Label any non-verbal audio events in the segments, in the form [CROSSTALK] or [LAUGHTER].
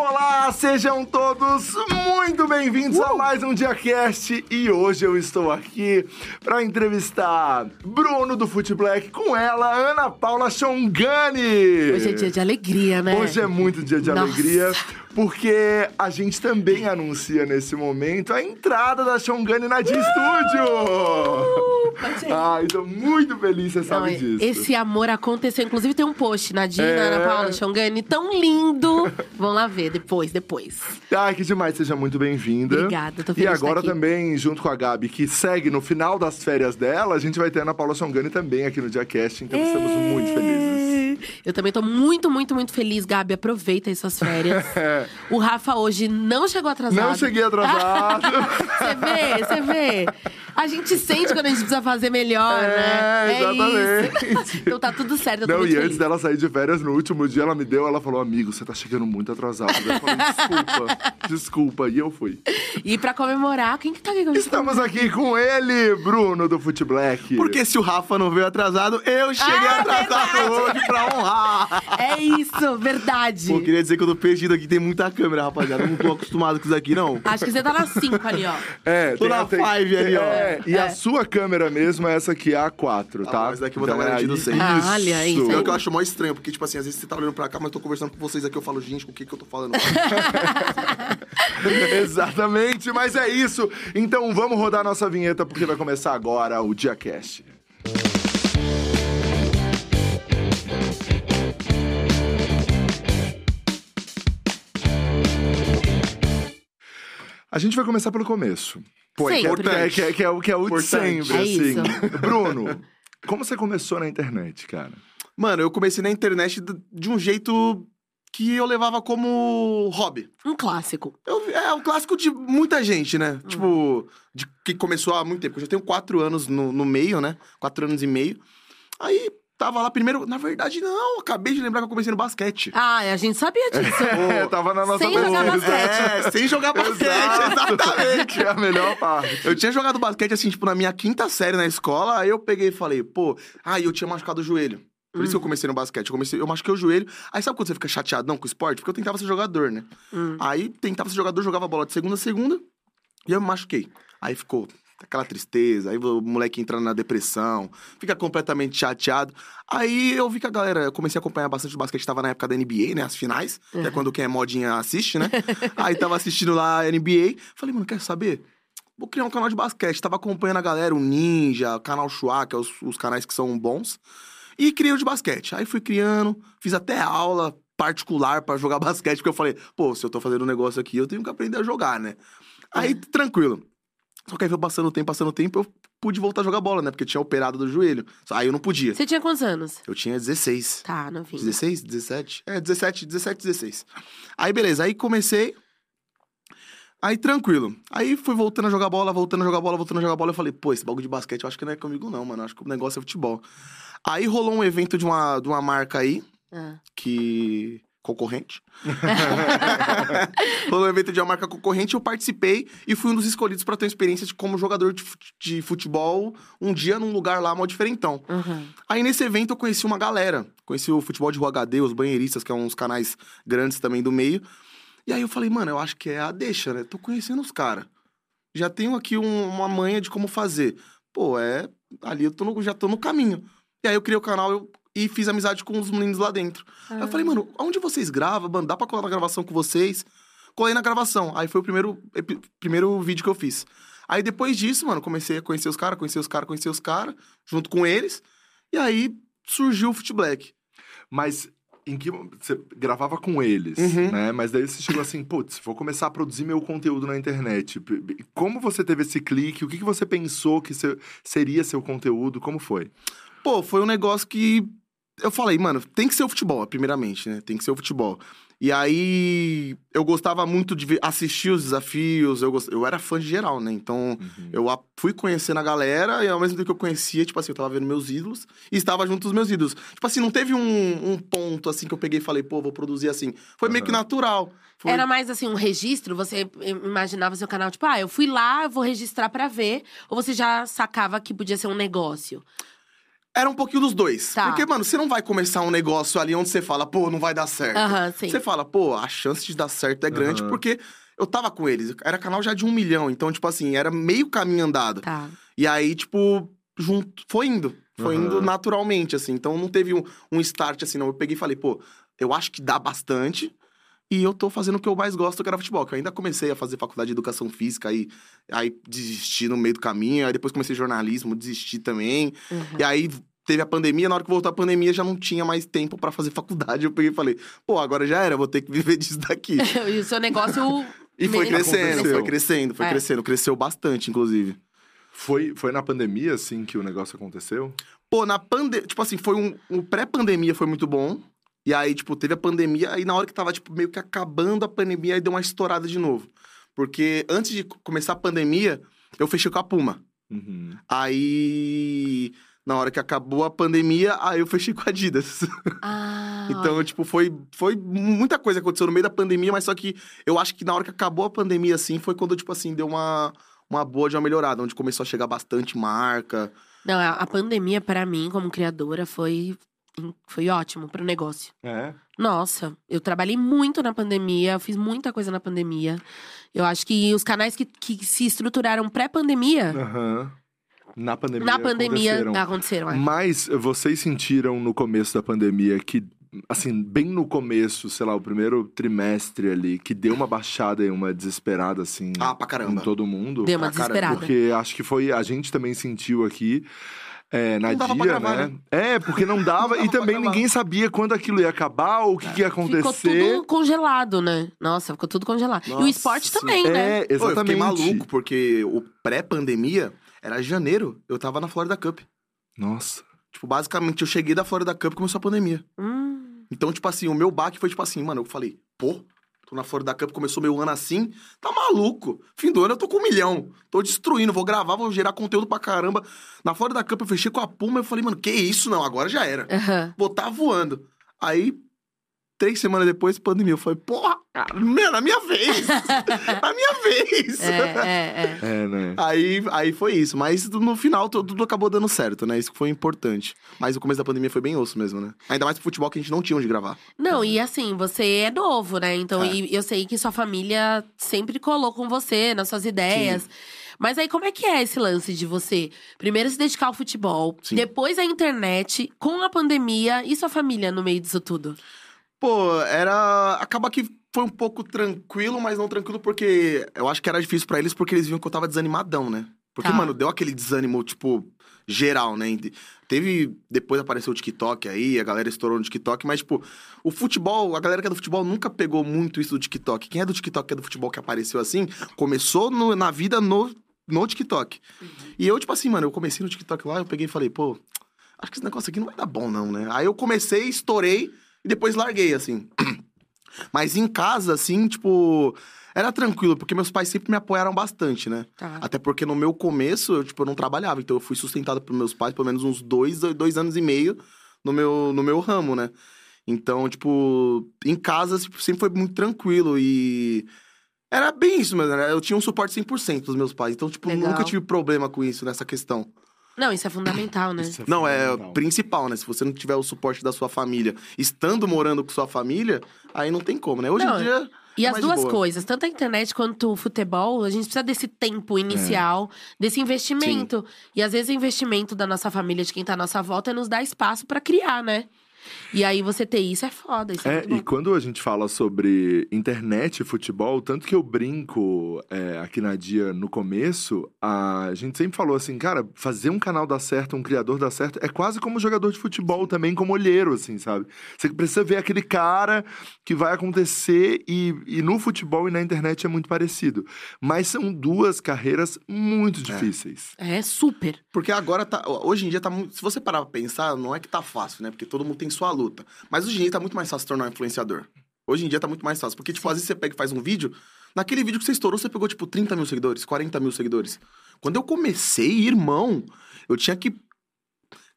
Olá, sejam todos muito bem-vindos uh! a mais um DiaCast e hoje eu estou aqui para entrevistar Bruno do Foot Black com ela, Ana Paula Chongani. Hoje é dia de alegria, né? Hoje é muito dia de Nossa. alegria porque a gente também anuncia nesse momento a entrada da Xongani na Dia Studio! Uh, Ai, tô muito feliz, você sabe disso. Esse amor aconteceu. Inclusive tem um post na Dina, é... Ana Paula Xongani, tão lindo. Vão lá ver depois, depois. Ai, que demais, seja muito bem-vinda. Obrigada, tô feliz E agora também, junto com a Gabi, que segue no final das férias dela, a gente vai ter a Ana Paula Xongani também aqui no DiaCast, então estamos muito felizes. Eu também tô muito, muito, muito feliz, Gabi. Aproveita aí suas férias. [LAUGHS] O Rafa hoje não chegou atrasado. Não cheguei atrasado. [LAUGHS] Você vê, você vê. A gente sente quando a gente precisa fazer melhor, é, né? É, exatamente. [LAUGHS] então tá tudo certo. não, e antes dela sair de férias, no último dia ela me deu, ela falou: Amigo, você tá chegando muito atrasado. Eu falei: Desculpa, desculpa. E eu fui. E pra comemorar, quem que tá aqui com Estamos aqui com ele, Bruno do Foot Black. Porque se o Rafa não veio atrasado, eu cheguei ah, atrasado verdade. hoje pra honrar. É isso, verdade. Pô, queria dizer que eu tô perdido aqui, tem muita câmera, rapaziada. Não tô acostumado com isso aqui, não. Acho que você tá na 5 ali, ó. É, tô na 5 ali, ó. É, e é. a sua câmera mesmo é essa aqui, a 4, tá? Ah, mas daqui eu vou então, dar uma garantido 6. Ah, olha isso. É o que eu acho mais estranho, porque, tipo assim, às vezes você tá olhando pra cá, mas eu tô conversando com vocês aqui, eu falo, gente, com o que que eu tô falando? [LAUGHS] [LAUGHS] Exatamente, mas é isso. Então vamos rodar nossa vinheta, porque vai começar agora o DiaCast. A gente vai começar pelo começo. Pô, é, que é, que, é, que, é, que é o de sempre, é assim. Isso. Bruno, [LAUGHS] como você começou na internet, cara? Mano, eu comecei na internet de um jeito que eu levava como hobby. Um clássico. Eu, é um clássico de muita gente, né? Hum. Tipo, de, que começou há muito tempo. Eu já tenho quatro anos no, no meio, né? Quatro anos e meio. Aí Tava lá primeiro. Na verdade, não. Acabei de lembrar que eu comecei no basquete. Ah, a gente sabia disso. [LAUGHS] é, tava na nossa Sem jogar basquete. É, sem jogar basquete, exatamente. [LAUGHS] É a melhor parte. Eu tinha jogado basquete, assim, tipo, na minha quinta série na escola. Aí eu peguei e falei, pô, aí eu tinha machucado o joelho. Por hum. isso que eu hum. comecei no basquete. Eu, comecei, eu machuquei o joelho. Aí sabe quando você fica chateadão com o esporte? Porque eu tentava ser jogador, né? Hum. Aí tentava ser jogador, jogava bola de segunda a segunda. E eu me machuquei. Aí ficou aquela tristeza, aí o moleque entra na depressão, fica completamente chateado. Aí eu vi que a galera, eu comecei a acompanhar bastante o basquete, tava na época da NBA, né, as finais, uhum. que é quando quem é modinha assiste, né? [LAUGHS] aí tava assistindo lá a NBA, falei, mano, quer saber? Vou criar um canal de basquete. Tava acompanhando a galera, o Ninja, o canal Chua, que é os, os canais que são bons. E criei o de basquete. Aí fui criando, fiz até aula particular para jogar [LAUGHS] basquete, porque eu falei, pô, se eu tô fazendo um negócio aqui, eu tenho que aprender a jogar, né? Aí, é. tranquilo. Só que aí foi passando o tempo, passando o tempo, eu pude voltar a jogar bola, né? Porque eu tinha operado do joelho. Aí eu não podia. Você tinha quantos anos? Eu tinha 16. Tá, novinho. 16, 17? É, 17, 17, 16. Aí beleza, aí comecei. Aí tranquilo. Aí fui voltando a jogar bola, voltando a jogar bola, voltando a jogar bola. Eu falei, pô, esse bagulho de basquete eu acho que não é comigo não, mano. Eu acho que o negócio é futebol. Aí rolou um evento de uma, de uma marca aí, ah. que concorrente. [LAUGHS] Foi um evento de uma marca concorrente, eu participei e fui um dos escolhidos para ter uma experiência de, como jogador de, futebol um dia num lugar lá, mó diferentão. Uhum. Aí nesse evento eu conheci uma galera. Conheci o futebol de rua HD, os banheiristas, que é uns canais grandes também do meio. E aí eu falei, mano, eu acho que é a deixa, né? Tô conhecendo os caras. Já tenho aqui um, uma manha de como fazer. Pô, é. Ali eu tô no, já tô no caminho. E aí eu criei o canal, eu e fiz amizade com os meninos lá dentro. Ah. Aí eu falei, mano, onde vocês gravam? Mano, dá pra colar na gravação com vocês? Colei na gravação. Aí foi o primeiro, primeiro vídeo que eu fiz. Aí depois disso, mano, comecei a conhecer os caras, conhecer os caras, conhecer os caras, junto com eles. E aí surgiu o Foot Black. Mas em que você gravava com eles, uhum. né? Mas daí você chegou assim, putz, vou começar a produzir meu conteúdo na internet. Como você teve esse clique? O que, que você pensou que seria seu conteúdo? Como foi? Pô, foi um negócio que eu falei, mano, tem que ser o futebol, primeiramente, né? Tem que ser o futebol. E aí, eu gostava muito de assistir os desafios, eu, gost... eu era fã de geral, né? Então, uhum. eu fui conhecendo a galera e ao mesmo tempo que eu conhecia, tipo assim, eu tava vendo meus ídolos e estava junto dos meus ídolos. Tipo assim, não teve um, um ponto assim que eu peguei e falei, pô, vou produzir assim. Foi uhum. meio que natural. Foi... Era mais assim, um registro? Você imaginava seu canal, tipo, ah, eu fui lá, eu vou registrar para ver? Ou você já sacava que podia ser um negócio? Era um pouquinho dos dois. Tá. Porque, mano, você não vai começar um negócio ali onde você fala, pô, não vai dar certo. Sim. Você fala, pô, a chance de dar certo é grande, porque eu tava com eles. Era canal já de um milhão, então, tipo assim, era meio caminho andado. Tá. E aí, tipo, junto, foi indo. Foi Aham. indo naturalmente, assim. Então não teve um, um start assim, não. Eu peguei e falei, pô, eu acho que dá bastante. E eu tô fazendo o que eu mais gosto, que era futebol. Que eu ainda comecei a fazer faculdade de educação física, aí, aí desisti no meio do caminho. Aí depois comecei jornalismo, desisti também. Uhum. E aí teve a pandemia, na hora que voltou a pandemia já não tinha mais tempo pra fazer faculdade. Eu peguei e falei, pô, agora já era, vou ter que viver [LAUGHS] disso daqui. [LAUGHS] e o seu negócio. E foi crescendo, foi crescendo, foi É. crescendo. Cresceu bastante, inclusive. Foi, foi na pandemia, assim, que o negócio aconteceu? Pô, na pandemia, tipo assim, foi um, um pré-pandemia foi muito bom. E aí, tipo, teve a pandemia, aí na hora que tava, tipo, meio que acabando a pandemia, aí deu uma estourada de novo. Porque antes de começar a pandemia, eu fechei com a Puma. Uhum. Aí, na hora que acabou a pandemia, aí eu fechei com a Adidas. Ah, [LAUGHS] Então, tipo, foi, foi muita coisa que aconteceu no meio da pandemia, mas só que eu acho que na hora que acabou a pandemia, assim, foi quando, tipo assim, deu uma, uma boa de uma melhorada, onde começou a chegar bastante marca. Não, a a pandemia, pra mim, como criadora, foi, foi ótimo pro negócio. É. Nossa, eu trabalhei muito na pandemia, eu fiz muita coisa na pandemia. Eu acho que os canais que, que se estruturaram pré-pandemia, Aham. Na pandemia. na pandemia aconteceram. aconteceram. é. Mas vocês sentiram no começo da pandemia que, assim, bem no começo, sei lá, o primeiro trimestre ali, que deu uma baixada e uma desesperada, assim, Ah, pra em caramba. todo mundo? Deu uma pra caramba, desesperada. Porque acho que foi. A gente também sentiu aqui. É, na Não dava pra dia, gravar, né? né? É, porque não [LAUGHS] dava. Não e também ninguém sabia quando aquilo ia acabar ou o que, que ia Ficou acontecer. tudo congelado, né? Nossa, ficou tudo congelado. e o Nossa, esporte também, né? É, Pô, eu exatamente. fiquei maluco, porque o pré-pandemia era janeiro, eu tava na Florida Cup. Nossa. Tipo, basicamente, eu cheguei da Florida Cup e começou a pandemia. Hum, Então, tipo assim, o meu baque foi tipo assim, mano, eu falei, pô, tô na Florida Cup, começou meu ano assim, tá maluco. Fim do ano eu tô com um milhão. Tô destruindo, vou gravar, vou gerar conteúdo pra caramba. Na Florida Cup eu fechei com a Puma, eu falei, mano, que isso não, agora já era. aham. Vou tá voando. Aí, três semanas depois, pandemia. Eu falei, porra, cara, meu, na minha vez. [LAUGHS] na minha vez. É, é, é. É, né? Aí, aí foi isso. Mas no final tudo, acabou dando certo, né? Isso que foi importante. Mas o começo da pandemia foi bem osso mesmo, né? Ainda mais pro futebol que a gente não tinha onde gravar. Não, e assim, você é novo, né? Então, É. e eu sei que sua família sempre colou com você nas suas ideias. Mas aí, como é que é esse lance de você primeiro se dedicar ao futebol, Sim. depois a internet, com a pandemia e sua família no meio disso tudo? Pô, era. Acaba que foi um pouco tranquilo, mas não tranquilo porque eu acho que era difícil pra eles porque eles viam que eu tava desanimadão, né? Porque, Tá. mano, deu aquele desânimo, tipo, geral, né? Teve. Depois apareceu o TikTok aí, a galera estourou no TikTok, mas, tipo, o futebol, a galera que é do futebol nunca pegou muito isso do TikTok. Quem é do TikTok, que é do futebol que apareceu assim, começou no- na vida no, no TikTok. E eu, tipo assim, mano, eu comecei no TikTok lá, eu peguei e falei, pô, acho que esse negócio aqui não vai dar bom, não, né? Aí eu comecei, estourei e depois larguei, assim. [CLEARS THROAT] Mas em casa, assim, tipo, era tranquilo, porque meus pais sempre me apoiaram bastante, né? Tá. Até porque no meu começo, eu, tipo, eu não trabalhava, então eu fui sustentado por meus pais pelo menos uns dois, dois anos e meio no meu, no meu ramo, né? Então, tipo, em casa tipo, sempre foi muito tranquilo e. Era bem isso, mesmo, né? Eu tinha um suporte 100% dos meus pais. Então, tipo, Legal. nunca tive problema com isso nessa questão. Não, isso é fundamental, né? Isso Não, é fundamental. principal, né? Se você não tiver o suporte da sua família, estando morando com sua família, aí não tem como, né? Hoje Não, em dia. E as mais de duas boa. coisas, tanto a internet quanto o futebol, a gente precisa desse tempo inicial, desse investimento. E às vezes o investimento da nossa família, de quem tá à nossa volta, é nos dar espaço pra criar, né? E aí você ter isso é foda, isso é, É, muito bom. e quando a gente fala sobre internet e futebol, tanto que eu brinco é, aqui na Dia no começo, a gente sempre falou assim, cara, fazer um canal dar certo, um criador dar certo, é quase como jogador de futebol também, como olheiro, assim, sabe? Você precisa ver aquele cara que vai acontecer e, e no futebol e na internet é muito parecido. Mas são duas carreiras muito difíceis. É super. Porque agora tá. Hoje em dia tá muito. Se você parar pra pensar, não é que tá fácil, né? Porque todo mundo tem sua luta. Mas hoje em dia tá muito mais fácil se tornar um influenciador. Hoje em dia tá muito mais fácil. Porque, tipo, às vezes você pega e faz um vídeo. Naquele vídeo que você estourou, você pegou, tipo, 30 mil seguidores, 40 mil seguidores. Quando eu comecei, irmão, eu tinha que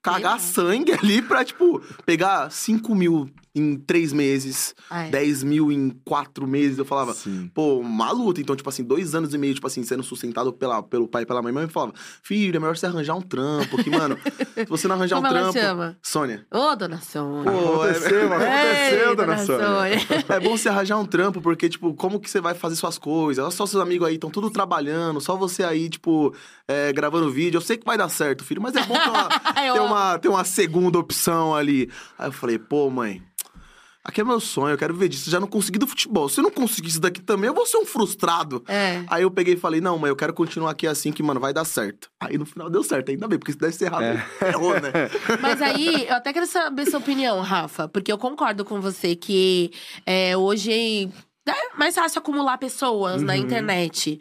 cagar Exato. sangue [LAUGHS] ali pra, tipo, pegar 5 mil em três meses, é. 10 mil em quatro meses. Eu falava, Sim. pô, uma luta. Então, tipo assim, dois anos e meio, tipo assim, sendo sustentado pela, pelo pai e pela mãe. Mãe falava, filho, é melhor você arranjar um trampo. Que, mano, se você não arranjar Como um ela trampo. chama? Sônia. Ô, dona Sônia. Pô, é- Aconteceu, [LAUGHS] aconteceu, Ei, dona Sônia. É bom você arranjar um trampo, porque, tipo, como que você vai fazer suas coisas? Olha só seus amigos aí, estão tudo trabalhando, só você aí, tipo, é, gravando vídeo. Eu sei que vai dar certo, filho, mas é bom [LAUGHS] ter uma, Eu ter amo. Uma, ter uma segunda opção ali. Aí eu falei, pô, mãe, aqui é meu sonho, eu quero viver disso. Já não consegui do futebol. Se eu não conseguir isso daqui também, eu vou ser um frustrado. É. Aí eu peguei e falei, não, mãe, eu quero continuar aqui assim, que, mano, vai dar certo. Aí no final deu certo, ainda bem, porque se desse errado, [LAUGHS] errou, né? Mas aí, eu até quero saber sua opinião, Rafa, porque eu concordo com você que é, hoje é mais fácil acumular pessoas na Uhum. internet.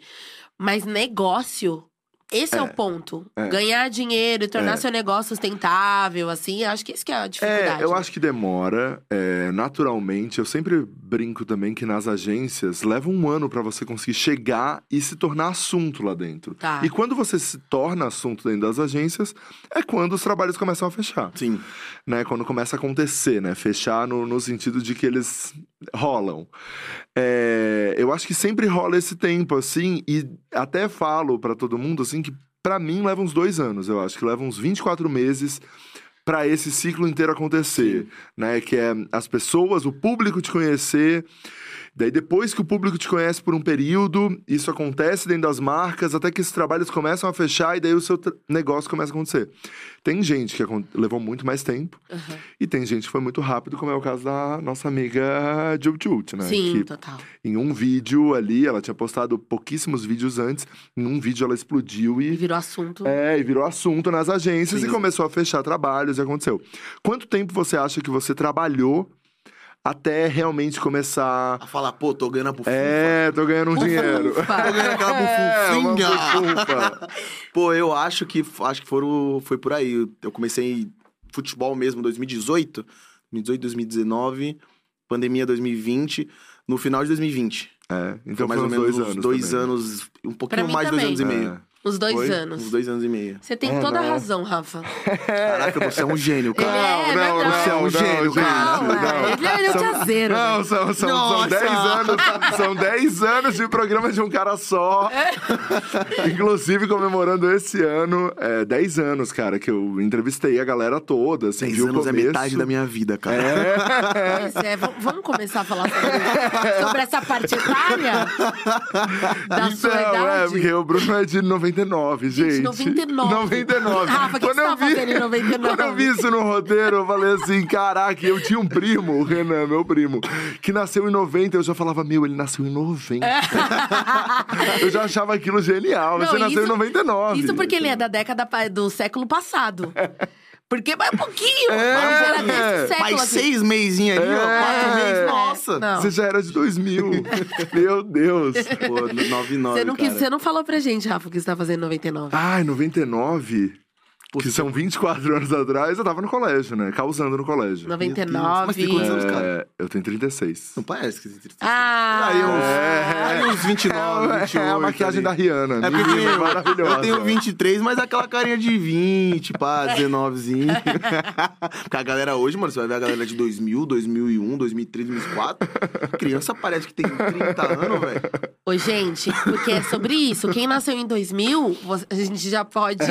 Mas negócio, esse é, o ponto. é. Ganhar dinheiro e tornar É. seu negócio sustentável, assim, acho que isso que é a dificuldade. É, eu acho que demora. é, naturalmente, eu sempre brinco também que nas agências leva um ano pra você conseguir chegar e se tornar assunto lá dentro. Tá. E quando você se torna assunto dentro das agências, é quando os trabalhos começam a fechar. Sim. né? Quando começa a acontecer, né? Fechar no, no sentido de que eles rolam. É, eu acho que sempre rola esse tempo, assim, e até falo pra todo mundo, assim, que pra mim leva uns dois anos, eu acho que leva uns 24 meses pra esse ciclo inteiro acontecer, né? Que é as pessoas, o público te conhecer. Daí, depois que o público te conhece por um período, isso acontece dentro das marcas, até que esses trabalhos começam a fechar e daí o seu negócio começa a acontecer. Tem gente que levou muito mais tempo, Uhum. e tem gente que foi muito rápido, como é o caso da nossa amiga Jut Jut, né? Sim, Que total. em um vídeo ali, ela tinha postado pouquíssimos vídeos antes, em um vídeo ela explodiu E e. virou assunto. É, e virou assunto nas agências Sim. e começou a fechar trabalhos e aconteceu. Quanto tempo você acha que você trabalhou até realmente começar. A falar, pô, tô ganhando a bufunfa. É, tô ganhando um dinheiro. Tô ganhando aquela É, bufunfinha. bufunfa. [LAUGHS] Pô, eu acho que acho que foram, foi por aí. Eu comecei futebol mesmo em 2018, 2018, 2019, pandemia 2020, no final de 2020. É, então Foi mais foi ou menos dois uns anos. dois também. anos, um pouquinho mais de dois anos e meio. É. Os dois Foi? anos. Uns dois anos e meio. Você tem É, toda a né? razão, Rafa. Caraca, você é um gênio, Ele cara. é, não, não, Você é um não, gênio, cara. Não, é. Ele é- ele é caseiro, Não, são, são, são. 10 anos. São 10 anos de programa de um cara só. [LAUGHS] Inclusive, comemorando esse ano, é, 10 anos, cara, que eu entrevistei a galera toda. Assim, 10 vi o anos é metade da minha vida, cara. É. Pois é, vamos começar a falar sobre, sobre essa parte etária da sua Então, é, idade? porque o Bruno é de 99, gente. Gente, 99. 99. Rafa, o que Quando você eu tava vi- fazendo em 99? Quando eu vi isso no roteiro, eu falei assim, caraca, eu tinha um primo, o Renan, meu primo, que nasceu em 90, eu já falava, meu, ele nasceu em 90. [LAUGHS] eu já achava aquilo genial, Não, você nasceu isso- em 99. Isso porque ele é da década do século passado. Porque vai um pouquinho. É, mas era desse é. século, Mais assim. seis mesinhos ali, ó. É. Quatro meses, nossa. Não. Você já era de 2000. [LAUGHS] meu Deus. Pô, 99, Você não, quis, cara. você não falou pra gente, Rafa, o que você tá fazendo em 99. Ai, 99? Que são 24 anos atrás, eu tava no colégio, né? Causando no colégio. 99. Mas tem quantos anos, cara? É, eu tenho 36. Não parece que você tem Ah! Aí uns, É. aí uns 29, 28. é a maquiagem ali. da Rihanna. É porque menina eu, maravilhosa. eu tenho 23, mas aquela carinha de 20, pá, [LAUGHS] 19zinho. [LAUGHS] porque a galera hoje, mano, você vai ver a galera de 2000, 2001, 2003, 2004. Criança parece que tem 30 anos, velho. Ô, gente, porque é sobre isso. Quem nasceu em 2000, você- a gente já pode.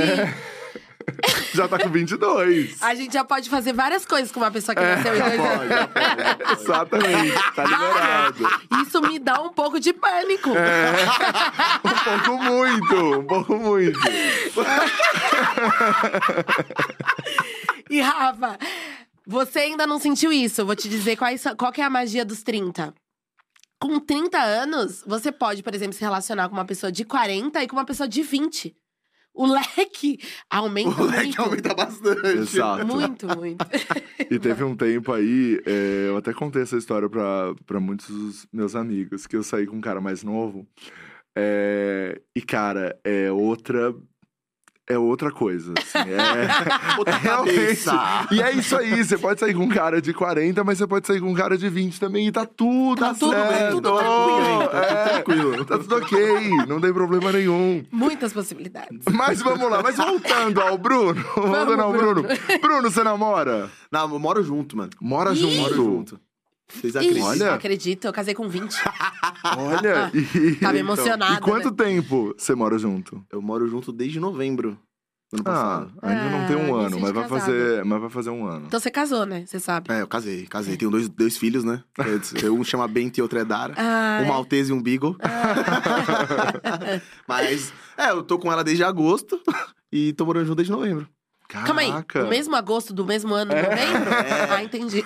[LAUGHS] Já tá com 22. A gente já pode fazer várias coisas com uma pessoa que nasceu em Já 2000. pode, já pode. [LAUGHS] Exatamente. Tá liberado. Isso me dá um pouco de pânico. Um pouco muito, um pouco muito. E Rafa, você ainda não sentiu isso? Vou te dizer quais qual que é a magia dos 30. Com 30 anos, você pode, por exemplo, se relacionar com uma pessoa de 40 e com uma pessoa de 20. O leque aumenta O leque muito. aumenta bastante. Exato. Muito, muito. [LAUGHS] E teve um tempo aí, é, eu até contei essa história pra, pra muitos dos meus amigos, que eu saí com um cara mais novo. É, e, cara, é outra. É outra coisa. Assim, é... [LAUGHS] Outra Realmente. cabeça. E é isso aí, você pode sair com um cara de 40, mas você pode sair com um cara de 20 também e tá tudo Tá tudo bem, certo. tudo tranquilo. Tá tudo É, tranquilo. Tá tudo ok, não tem problema nenhum. Muitas possibilidades. Mas vamos lá, mas voltando ao Bruno. voltando ao Bruno. Bruno, você namora? Não, eu moro junto, mano. Mora Ih! junto. Moro junto. Vocês acreditam? Olha. acredito, eu casei com 20. [LAUGHS] Olha. E, Tava emocionada. e quanto né? tempo você mora junto? Eu moro junto desde novembro do ano Ah, passado. ainda não tem um Ah, ano, mas vai, casado. fazer, mas vai fazer um ano. Então você casou, né? Você sabe. É, eu casei, casei. Tenho dois, dois filhos, né? [LAUGHS] Eu- Um chama Bento e outro é Dara. Ah, um maltese e um beagle. [LAUGHS] Mas, é, eu tô com ela desde agosto e tô morando junto desde novembro. Calma aí. Caraca. O mesmo agosto do mesmo ano, novembro? Ah, entendi.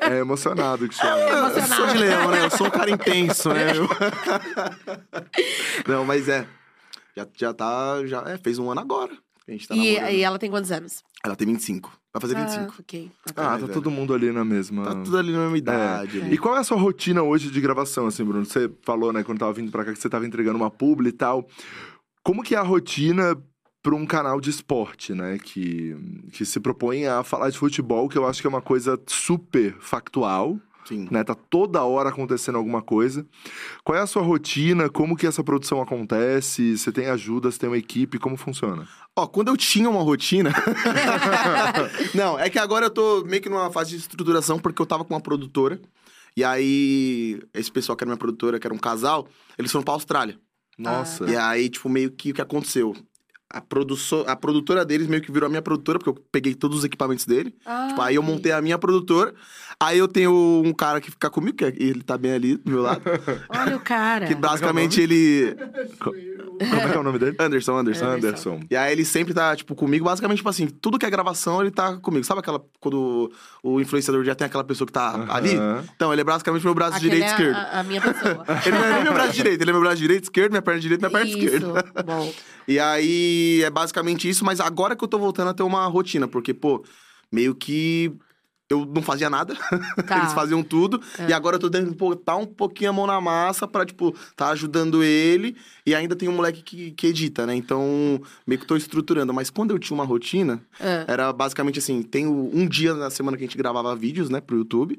É emocionado que chama. Eu Emocionado. sou de leão, né? Eu sou um cara intenso, né? Eu- [LAUGHS] Não, mas é. Já, já tá. Já, é, fez um ano agora. que A gente tá E, e ela tem quantos anos? Ela tem 25. Vai fazer 25. Ah, ok. Ah, mais tá velho. todo mundo ali na mesma. Tá tudo ali na mesma idade. É. E qual é a sua rotina hoje de gravação, assim, Bruno? Você falou, né, quando tava vindo pra cá, que você tava entregando uma publi e tal. Como que é a rotina pra um canal de esporte, né? Que, que se propõe a falar de futebol, que eu acho que é uma coisa super factual, Sim. né? Tá toda hora acontecendo alguma coisa. Qual é a sua rotina? Como que essa produção acontece? Você tem ajuda? Você tem uma equipe? Como funciona? Ó, quando eu tinha uma rotina. [LAUGHS] Não, é que agora eu tô meio que numa fase de estruturação, porque eu tava com uma produtora. E aí, esse pessoal que era minha produtora, que era um casal, eles foram pra Austrália. Nossa. E aí, tipo, meio que o que aconteceu? A, produço- a produtora deles meio que virou a minha produtora, porque eu peguei todos os equipamentos dele. Ah, Tipo, aí eu montei a minha produtora. Aí eu tenho um cara que fica comigo, que é- ele tá bem ali do meu lado. [LAUGHS] Olha o cara. que basicamente ele. [LAUGHS] Como é que é o nome dele? Anderson, Anderson. Anderson. Anderson. E aí ele sempre tá, tipo, comigo, basicamente, tipo assim, tudo que é gravação, ele tá comigo. Sabe aquela. Quando o influenciador já tem aquela pessoa que tá ali? Então, ele é basicamente meu braço Aquele direito e é esquerdo. A, a minha pessoa. [LAUGHS] Ele não é nem meu braço direito, ele é meu braço direito, esquerdo, minha perna direita, minha perna Isso. esquerda. Bom. E aí é basicamente isso, mas agora que eu tô voltando a ter uma rotina, porque, pô, meio que eu não fazia nada, [LAUGHS] Tá. eles faziam tudo, É. e agora eu tô tentando botar um pouquinho a mão na massa pra, tipo, tá ajudando ele, e ainda tem um moleque que, que edita, né? Então, meio que tô estruturando. Mas quando eu tinha uma rotina, Ah, era basicamente assim: tem um dia na semana que a gente gravava vídeos, né, pro YouTube.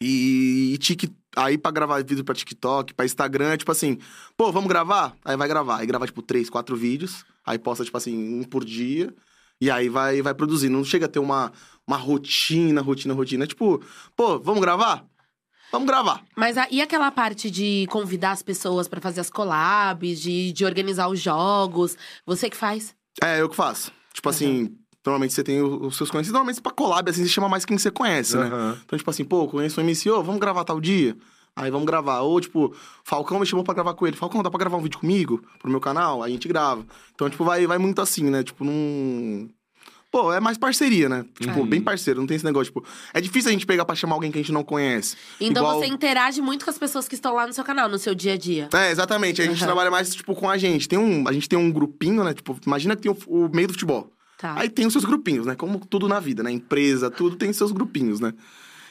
E, e tic, aí pra gravar vídeo pra TikTok, pra Instagram, é tipo assim, pô, vamos gravar? Aí vai gravar. Aí grava, tipo, três, quatro vídeos. Aí posta, tipo assim, um por dia. E aí vai, vai produzindo. Não chega a ter uma, uma rotina, rotina, rotina. É tipo, pô, vamos gravar? Vamos gravar. Mas a- e aquela parte de convidar as pessoas pra fazer as collabs, de, de organizar os jogos? Você que faz? É, eu que faço. Tipo assim, normalmente você tem os seus conhecidos. Normalmente pra collab, assim, você chama mais quem você conhece, né? Aham. Então, tipo assim, pô, conheço o MC, ô, vamos gravar tal dia? Aí vamos gravar. Ou, tipo, Falcão me chamou pra gravar com ele. Falcão, dá pra gravar um vídeo comigo? Pro meu canal? Aí a gente grava. Então, tipo, vai, vai muito assim, né? Tipo, num... Pô, é mais parceria, né? Tipo, bem parceiro. Não tem esse negócio, tipo... É difícil a gente pegar pra chamar alguém que a gente não conhece. Então Igual- você interage muito com as pessoas que estão lá no seu canal, no seu dia a dia. É, exatamente. A gente Uhum. trabalha mais, tipo, com a gente. Tem um... A gente tem um grupinho, né? Tipo, imagina que tem o, o meio do futebol. Tá. Aí tem os seus grupinhos, né? Como tudo na vida, né? Empresa, tudo tem seus grupinhos, né?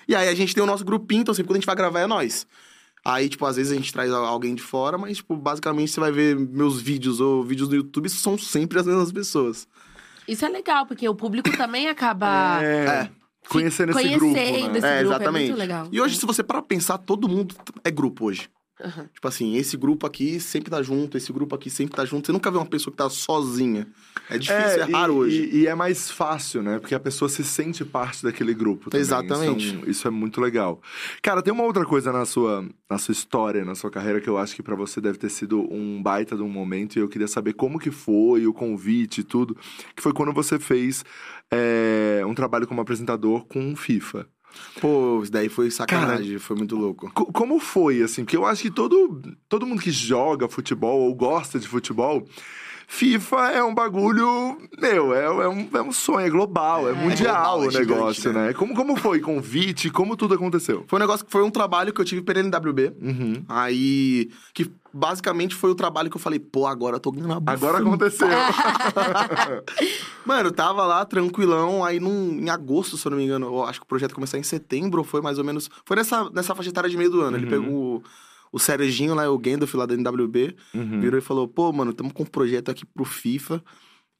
E aí a gente tem o nosso grupinho, então sempre quando a gente vai gravar é nós. Aí, tipo, às vezes a gente traz al- alguém de fora, mas, tipo, basicamente você vai ver meus vídeos ou vídeos no YouTube, são sempre as mesmas pessoas. Isso é legal, porque o público também acaba É. É. Conhecendo esse conhecendo grupo, né? esse É, grupo. exatamente. É muito legal. E hoje, se você parar pra pensar, todo mundo é grupo hoje. Aham. Tipo assim, esse grupo aqui sempre tá junto, esse grupo aqui sempre tá junto. Você nunca vê uma pessoa que tá sozinha. É difícil, é, e- raro hoje. E, e é mais fácil, né? Porque a pessoa se sente parte daquele grupo. também. Exatamente. Isso é, um- isso é muito legal. Cara, tem uma outra coisa na sua, na sua história, na sua carreira, que eu acho que pra você deve ter sido um baita de um momento. E eu queria saber como que foi, o convite e tudo. Que foi quando você fez é, um trabalho como apresentador com FIFA. Pô, isso daí foi sacanagem, foi muito louco. Co- como foi, assim? Porque eu acho que todo, todo mundo que joga futebol ou gosta de futebol... FIFA é um bagulho, meu, é, é um, é um sonho, é global, é, mundial global, é o negócio, gigante, né? Como, como foi? Convite? Como tudo aconteceu? Foi um negócio que foi um trabalho que eu tive pela NWB. Uhum. Aí, que basicamente foi o trabalho que eu falei, pô, agora eu tô ganhando a bufa. Agora aconteceu. [LAUGHS] Mano, eu tava lá tranquilão, aí num, em agosto, se eu não me engano, eu acho que o projeto começou em setembro, foi mais ou menos. Foi nessa, nessa faixa etária de meio do ano. Ele Uhum. pegou o, Serginho lá, o Gandalf lá da NWB, Uhum. virou e falou: pô, mano, tamo com um projeto aqui pro FIFA.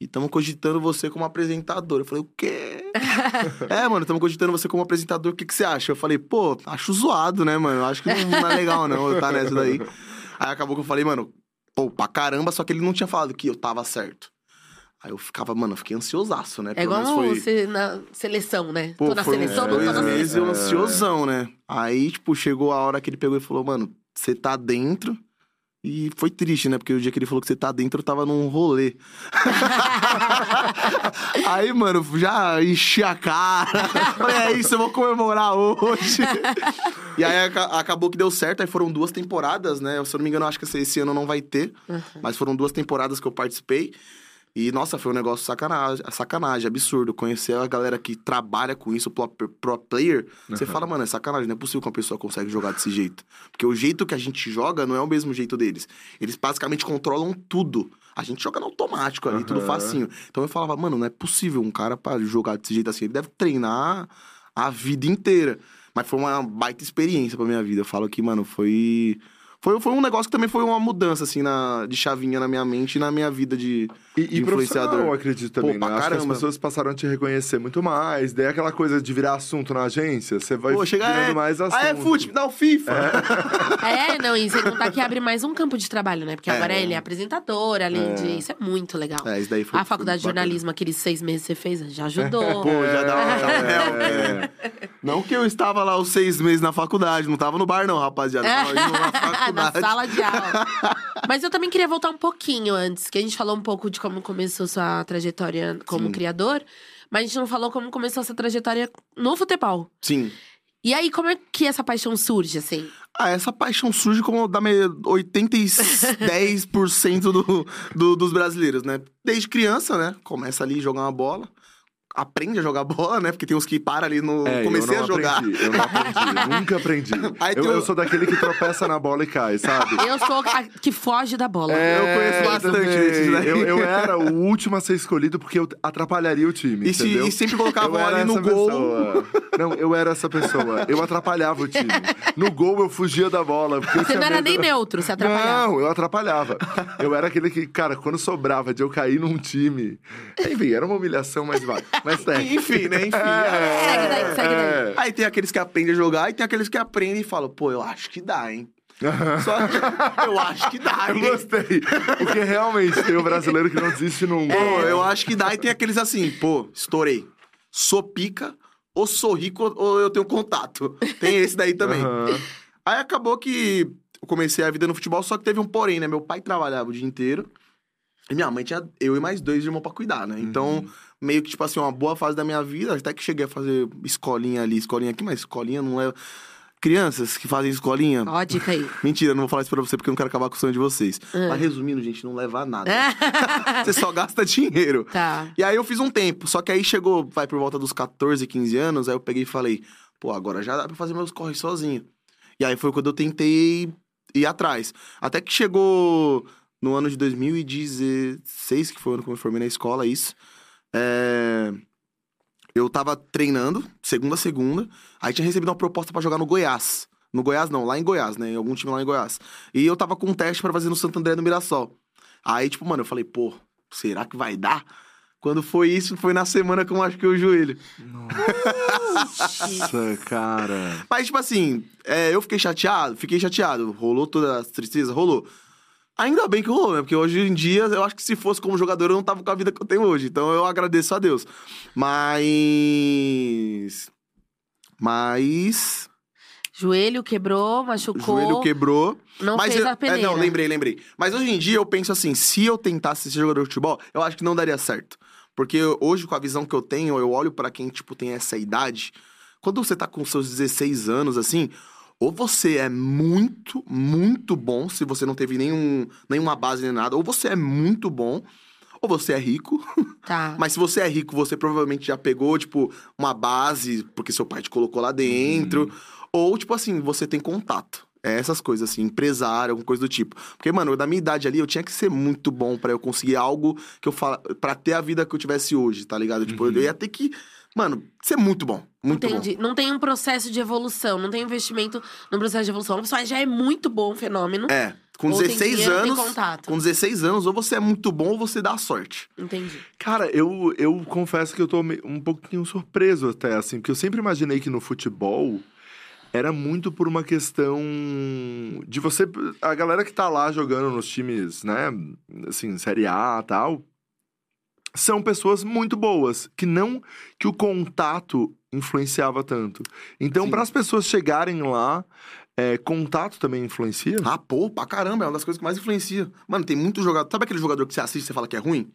E estamos cogitando você como apresentador. Eu falei, o quê? [LAUGHS] é, mano, estamos cogitando você como apresentador. O que, que você acha? Eu falei, pô, acho zoado, né, mano? Acho que não, não é legal, não, eu tá nessa daí. Aí acabou que eu falei, mano, pô, pra caramba, só que ele não tinha falado que eu tava certo. Aí eu ficava, mano, eu fiquei ansiosaço, né? É igual foi... você na seleção, né? Pô, tô na seleção, uns não tô dois na meses seleção. eu ansiosão, né? Aí, tipo, chegou a hora que ele pegou e falou, mano, você tá dentro. E foi triste, né? Porque o dia que ele falou que você tá dentro, eu tava num rolê. [LAUGHS] Aí, mano, já enchi a cara. Falei, é isso, eu vou comemorar hoje. e aí aca- acabou que deu certo. Aí foram duas temporadas, né? Se eu não me engano, eu acho que esse- esse ano não vai ter. Mas foram duas temporadas que eu participei. E, nossa, foi um negócio sacanagem, sacanagem, absurdo. Conhecer a galera que trabalha com isso, pro, pro player, você fala, mano, é sacanagem, não é possível que uma pessoa consegue jogar desse jeito. Porque o jeito que a gente joga não é o mesmo jeito deles. Eles basicamente controlam tudo. A gente joga no automático ali, tudo Aham. facinho. Então eu falava, mano, não é possível um cara pra jogar desse jeito assim. Ele deve treinar a vida inteira. Mas foi uma baita experiência pra minha vida. Eu falo que, mano, foi. Foi, foi um negócio que também foi uma mudança, assim, na, de chavinha na minha mente e na minha vida de, E, de e influenciador. eu acredito Pô, também, pra né? Acho que caramba. as pessoas passaram a te reconhecer muito mais. Daí aquela coisa de virar assunto na agência, você vai Pô, chega virando é, mais assunto. Ah, é fute, me dá o FIFA. É, [LAUGHS] não, e sem contar que abre mais um campo de trabalho, né? Porque É. agora ele é apresentador, além É. de. Isso é muito legal. É, isso daí foi a faculdade de foi bacana. jornalismo, aqueles seis meses que você fez, já ajudou. [LAUGHS] Pô, já dá uma... [LAUGHS] É. Não que eu estava lá os seis meses na faculdade, não tava no bar não, rapaziada. Tava indo na na faculdade. sala de aula. Mas eu também queria voltar um pouquinho antes, que a gente falou um pouco de como começou sua trajetória como Sim. criador, mas a gente não falou como começou essa trajetória no futebol. Sim. E aí, como é que essa paixão surge, assim? Ah, essa paixão surge como da me... 80% do, do, dos brasileiros, né? Desde criança, né? Começa ali a jogar uma bola. Aprende a jogar bola, né? Porque tem uns que param ali no. É, Comecei eu não a jogar. Aprendi, eu não aprendi, nunca aprendi. [LAUGHS] Eu, o- eu sou daquele que tropeça na bola e cai, sabe? Eu sou a que foge da bola. eu conheço bastante desses daí. Eu, eu era o último a ser escolhido porque eu atrapalharia o time, E, se- entendeu? e sempre colocava Eu ali no gol. pessoa. Não, eu era essa pessoa. Eu atrapalhava o time. No gol eu fugia da bola. eu Você não era medo- nem neutro, você atrapalhava. Não, eu atrapalhava. Eu era aquele que, cara, quando sobrava de eu cair num time. Enfim, era uma humilhação, mas vai. Mas segue. Enfim, né? Enfim. Segue daí, segue daí. É. Aí tem aqueles que aprendem a jogar e tem aqueles que aprendem e falam, pô, eu acho que dá, hein? [LAUGHS] Só eu acho que dá, Eu hein? gostei. Porque realmente tem o brasileiro que não desiste nunca. Pô, eu acho que dá. E tem aqueles assim, pô, estourei. Sou pica, ou sou rico, ou eu tenho contato. Tem esse daí também. Aham. Aí acabou que eu comecei a vida no futebol, só que teve um porém, né? Meu pai trabalhava o dia inteiro. E minha mãe tinha eu e mais dois irmãos pra cuidar, né? Então, meio que, tipo assim, uma boa fase da minha vida, até que cheguei a fazer escolinha ali, escolinha aqui, mas escolinha não leva. Crianças que fazem escolinha. Ó, dica aí. [LAUGHS] Mentira, não vou falar isso pra você porque eu não quero acabar com o sonho de vocês. Ah. Mas resumindo, gente, não leva a nada. [LAUGHS] [LAUGHS] você só gasta dinheiro. tá. E aí eu fiz um tempo, só que aí chegou, vai por volta dos 14, 15 anos, aí eu peguei e falei, pô, agora já dá pra fazer meus corres sozinho. E aí foi quando eu tentei ir atrás. Até que chegou no ano de 2016, que foi o ano que eu me formei na escola, isso. É... Eu tava treinando, segunda a segunda, aí tinha recebido uma proposta pra jogar no Goiás. No Goiás não, lá em Goiás, né? Em algum time lá em Goiás. E eu tava com um teste pra fazer no Santo André no Mirassol. Aí, tipo, mano, eu falei, pô, será que vai dar? Quando foi isso, foi na semana que eu machuquei o joelho. Nossa, [LAUGHS] cara. Mas, tipo assim, é, eu fiquei chateado, fiquei chateado. Rolou toda a tristeza? Rolou. Ainda bem que rolou, né? Porque hoje em dia, eu acho que se fosse como jogador, eu não tava com a vida que eu tenho hoje. Então eu agradeço a Deus. Mas. Mas. Joelho quebrou, machucou. joelho quebrou. Não mas fez eu- a peneira. É, não, lembrei, lembrei. Mas hoje em dia eu penso assim: se eu tentasse ser jogador de futebol, eu acho que não daria certo. Porque hoje, com a visão que eu tenho, eu olho pra quem, tipo, tem essa idade. Quando você tá com seus 16 anos, assim, ou você é muito, muito bom, se você não teve nenhum, nenhuma base nem nada, ou você é muito bom, ou você é rico. [LAUGHS] Tá. Mas se você é rico, você provavelmente já pegou, tipo, uma base, porque seu pai te colocou lá dentro. Ou, tipo assim, você tem contato. É essas coisas, assim, empresário, alguma coisa do tipo. Porque, mano, da minha idade ali, eu tinha que ser muito bom pra eu conseguir algo que eu fala. pra ter a vida que eu tivesse hoje, tá ligado? Tipo, eu ia ter que, mano, ser muito bom. Muito Entendi. Não tem um processo de evolução, não tem investimento no processo de evolução. Pessoa já é muito bom, um fenômeno. bom. É. Com Ou tem 16 dinheiro, tem anos. contato. Com 16 anos, ou você é muito bom ou você dá sorte. Entendi. Cara, eu, eu confesso que eu tô um pouquinho surpreso até, assim, porque eu sempre imaginei que no futebol era muito por uma questão de você. A galera que tá lá jogando nos times, né, assim, Série A e tal, são pessoas muito boas, que não. que o contato influenciava tanto. Então, para as pessoas chegarem lá, é, contato também influencia? Ah, pô, pra caramba, é uma das coisas que mais influencia. Mano, tem muito jogador. Sabe aquele jogador que você assiste e você fala que é ruim?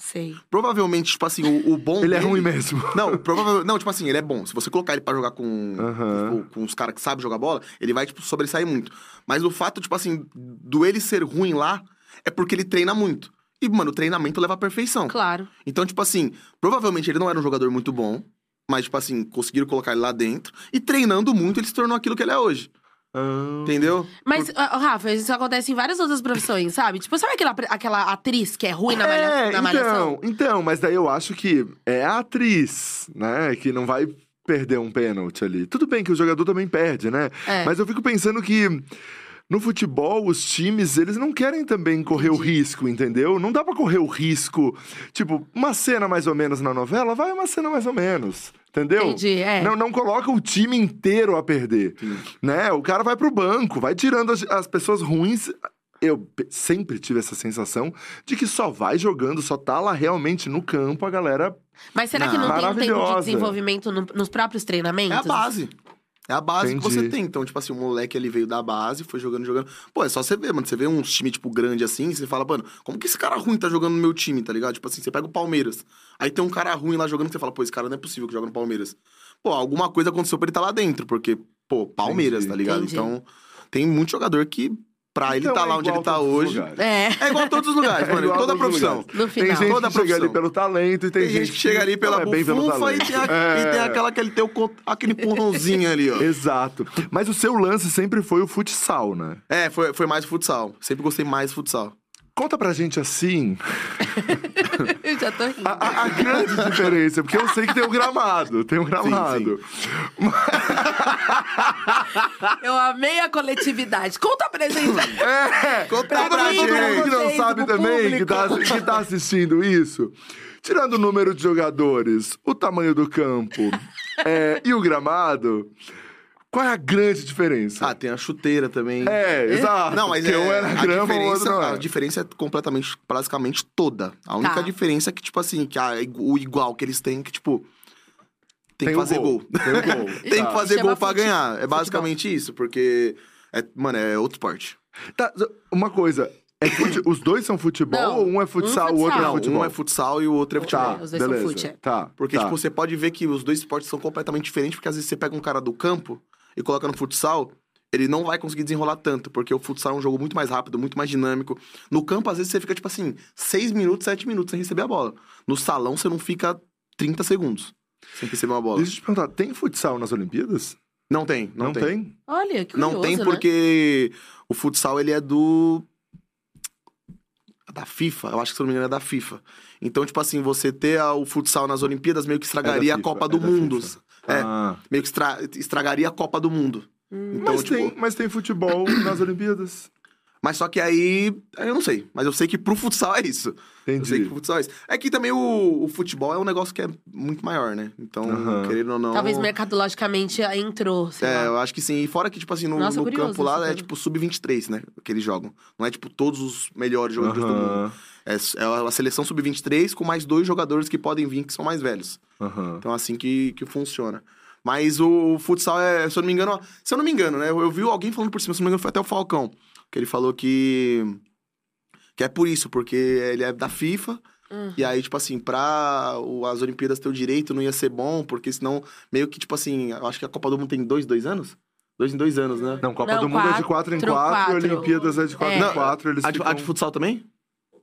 Sei. Provavelmente, tipo assim, o, o bom. Ele é dele- ruim mesmo. [LAUGHS] Não, provavelmente. Não, tipo assim, ele é bom. Se você colocar ele pra jogar com, Aham. tipo, com os caras que sabem jogar bola, ele vai, tipo, sobressair muito. Mas o fato, tipo assim, do ele ser ruim lá é porque ele treina muito. E, mano, o treinamento leva à perfeição. Claro. Então, tipo assim, provavelmente ele não era um jogador muito bom, mas, tipo assim, conseguiram colocar ele lá dentro. E treinando muito, ele se tornou aquilo que ele é hoje. Ah. Entendeu? Mas, ó, Rafa, isso acontece em várias outras profissões, sabe? Tipo, sabe aquela, aquela atriz que é ruim na, malha, É, na malhação? então, então, mas daí eu acho que é a atriz, né, que não vai perder um pênalti ali. Tudo bem que o jogador também perde, né? É. Mas eu fico pensando que no futebol, os times, eles não querem também correr o Entendi. risco, entendeu? Não dá pra correr o risco. Tipo, uma cena mais ou menos na novela, vai uma cena mais ou menos. Entendeu? Entendi, é. Não, não coloca o time inteiro a perder. Né? O cara vai pro banco, vai tirando as, as pessoas ruins. Eu sempre tive essa sensação de que só vai jogando, só tá lá realmente no campo a galera. Mas será que não tem um tempo de desenvolvimento no- nos próprios É treinamentos? a base. É a base Entendi. que você tem. Então, tipo assim, o moleque ele veio da base, foi jogando, jogando. Pô, é só você ver, mano. Você vê um time, tipo, grande assim, você fala, mano, como que esse cara ruim tá jogando no meu time, tá ligado? Tipo assim, você pega o Palmeiras. Aí tem um cara ruim lá jogando, você fala, pô, esse cara não é possível que joga no Palmeiras. Pô, alguma coisa aconteceu pra ele estar lá dentro, porque, pô, Palmeiras, Entendi. tá ligado? Entendi. Então, tem muito jogador que, pra ele Então, tá é lá onde ele tá hoje. lugares. É, É igual a todos os lugares, [LAUGHS] É mano. a toda a profissão. no Tem final. gente Toda que chega ali pelo talento e tem, Tem gente que chega ali pela é bufunfa e tem, a- É. e tem aquela que ele tem o, aquele empurrãozinho ali, ó. Exato. Mas o seu lance sempre foi o futsal, né? É, foi, foi mais futsal. Sempre gostei mais de futsal. Conta pra gente assim [LAUGHS] Eu já tô rindo. a, a- a grande diferença, porque eu sei que tem um gramado, tem um gramado. Eu amei a coletividade. Conta pra gente. [LAUGHS] É, Conta pra pra todo mundo gente. que não sabe também, que tá, que tá assistindo isso. Tirando o número de jogadores, o tamanho do campo é, e o gramado, qual é a grande diferença? Ah, tem a chuteira também. é, exato. Não, mas é, um era a, grama, outro diferença, não a diferença é completamente, basicamente toda. A única Tá. diferença é que, tipo assim, que a- o igual que eles têm, que, tipo, tem, Tem que fazer gol. gol. Tem gol. [LAUGHS] tem Tá. que fazer Chama gol pra fute- ganhar. É basicamente isso, porque, é, mano, é outro esporte. Tá, uma coisa, é fute- os dois são futebol Não, ou um é futsal, o outro é futsal. futebol? Um é futsal e o outro é futebol. Tá, Os dois são beleza. fute, é. Tá, Porque, tá. tipo, você pode ver que os dois esportes são completamente diferentes, porque às vezes você pega um cara do campo e coloca no futsal, ele não vai conseguir desenrolar tanto, porque o futsal é um jogo muito mais rápido, muito mais dinâmico. No campo, às vezes, você fica, tipo assim, 6 minutos, 7 minutos sem receber a bola. No salão, você não fica 30 segundos sem receber uma bola. Deixa eu te perguntar, tem futsal nas Olimpíadas? Não tem, não, tem. Olha, que curioso, Não tem né? porque o futsal, ele é do... Da FIFA, eu acho que se eu não me engano é da FIFA. Então, tipo assim, você ter a- o futsal nas Olimpíadas meio que estragaria a FIFA, Copa é do Mundo. FIFA. É, Ah. meio que estra- estragaria a Copa do Mundo. Hum. Então, mas, tipo, tem, mas tem futebol [COUGHS] nas Olimpíadas. Mas só que aí, eu não sei. Mas eu sei que pro futsal é isso. Eu sei que Entendi. pro futsal é isso. É que também o, o futebol é um negócio que é muito maior, né? Então, Aham. querendo ou não... Talvez mercadologicamente entrou, sei É, lá. eu acho que sim. E fora que, tipo assim, no, Nossa, no curioso campo lá é tipo sub-23, né? Que eles jogam. Não é tipo todos os melhores jogadores do mundo. É, é a seleção sub-23 com mais dois jogadores que podem vir que são mais velhos. aham. Então, assim que, que funciona. Mas o, futsal é, se eu não me engano, ó, se eu não me engano, né? Eu, eu vi alguém falando por cima, se eu não me engano, foi até o Falcão. Que ele falou que. Que é por isso, porque ele é da FIFA. Hum. E aí, tipo assim, pra as Olimpíadas ter o direito não ia ser bom, porque senão, meio que, tipo assim, eu acho que a Copa do Mundo tem dois, dois anos? Dois em dois anos, né? Não, Copa Não, do Mundo é de quatro, 4 em 4 e quatro. Olimpíadas é de 4 É. em 4. Eles A de, ficam... a de futsal também?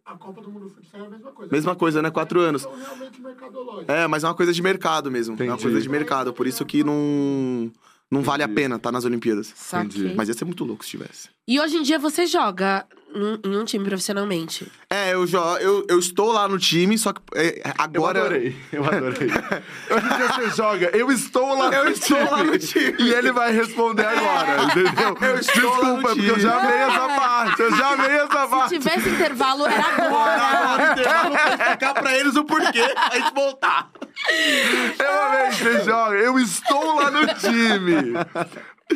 A Copa do Mundo Futsal é a mesma coisa. Mesma coisa, né? Quatro anos. São realmente mercadológicos. É, mas é uma coisa de mercado mesmo. É uma Entendi. coisa de mercado, por isso que não, não vale a pena estar nas Olimpíadas. Saquei. Mas ia ser muito louco se tivesse. E hoje em dia você joga num- em um time profissionalmente. É, eu, jo eu, eu estou lá no time, só que é, Eu agora. adorei, eu adorei. [LAUGHS] Hoje em dia você joga, eu estou lá Eu no estou time. lá no time. E ele vai responder agora, [LAUGHS] entendeu? Eu estou lá Desculpa, no porque eu já amei essa parte, eu já amei essa Se parte. tivesse intervalo, era agora. Agora, [LAUGHS] intervalo, pra explicar pra eles o porquê, a gente voltar. Eu amei que você joga, eu estou lá no time.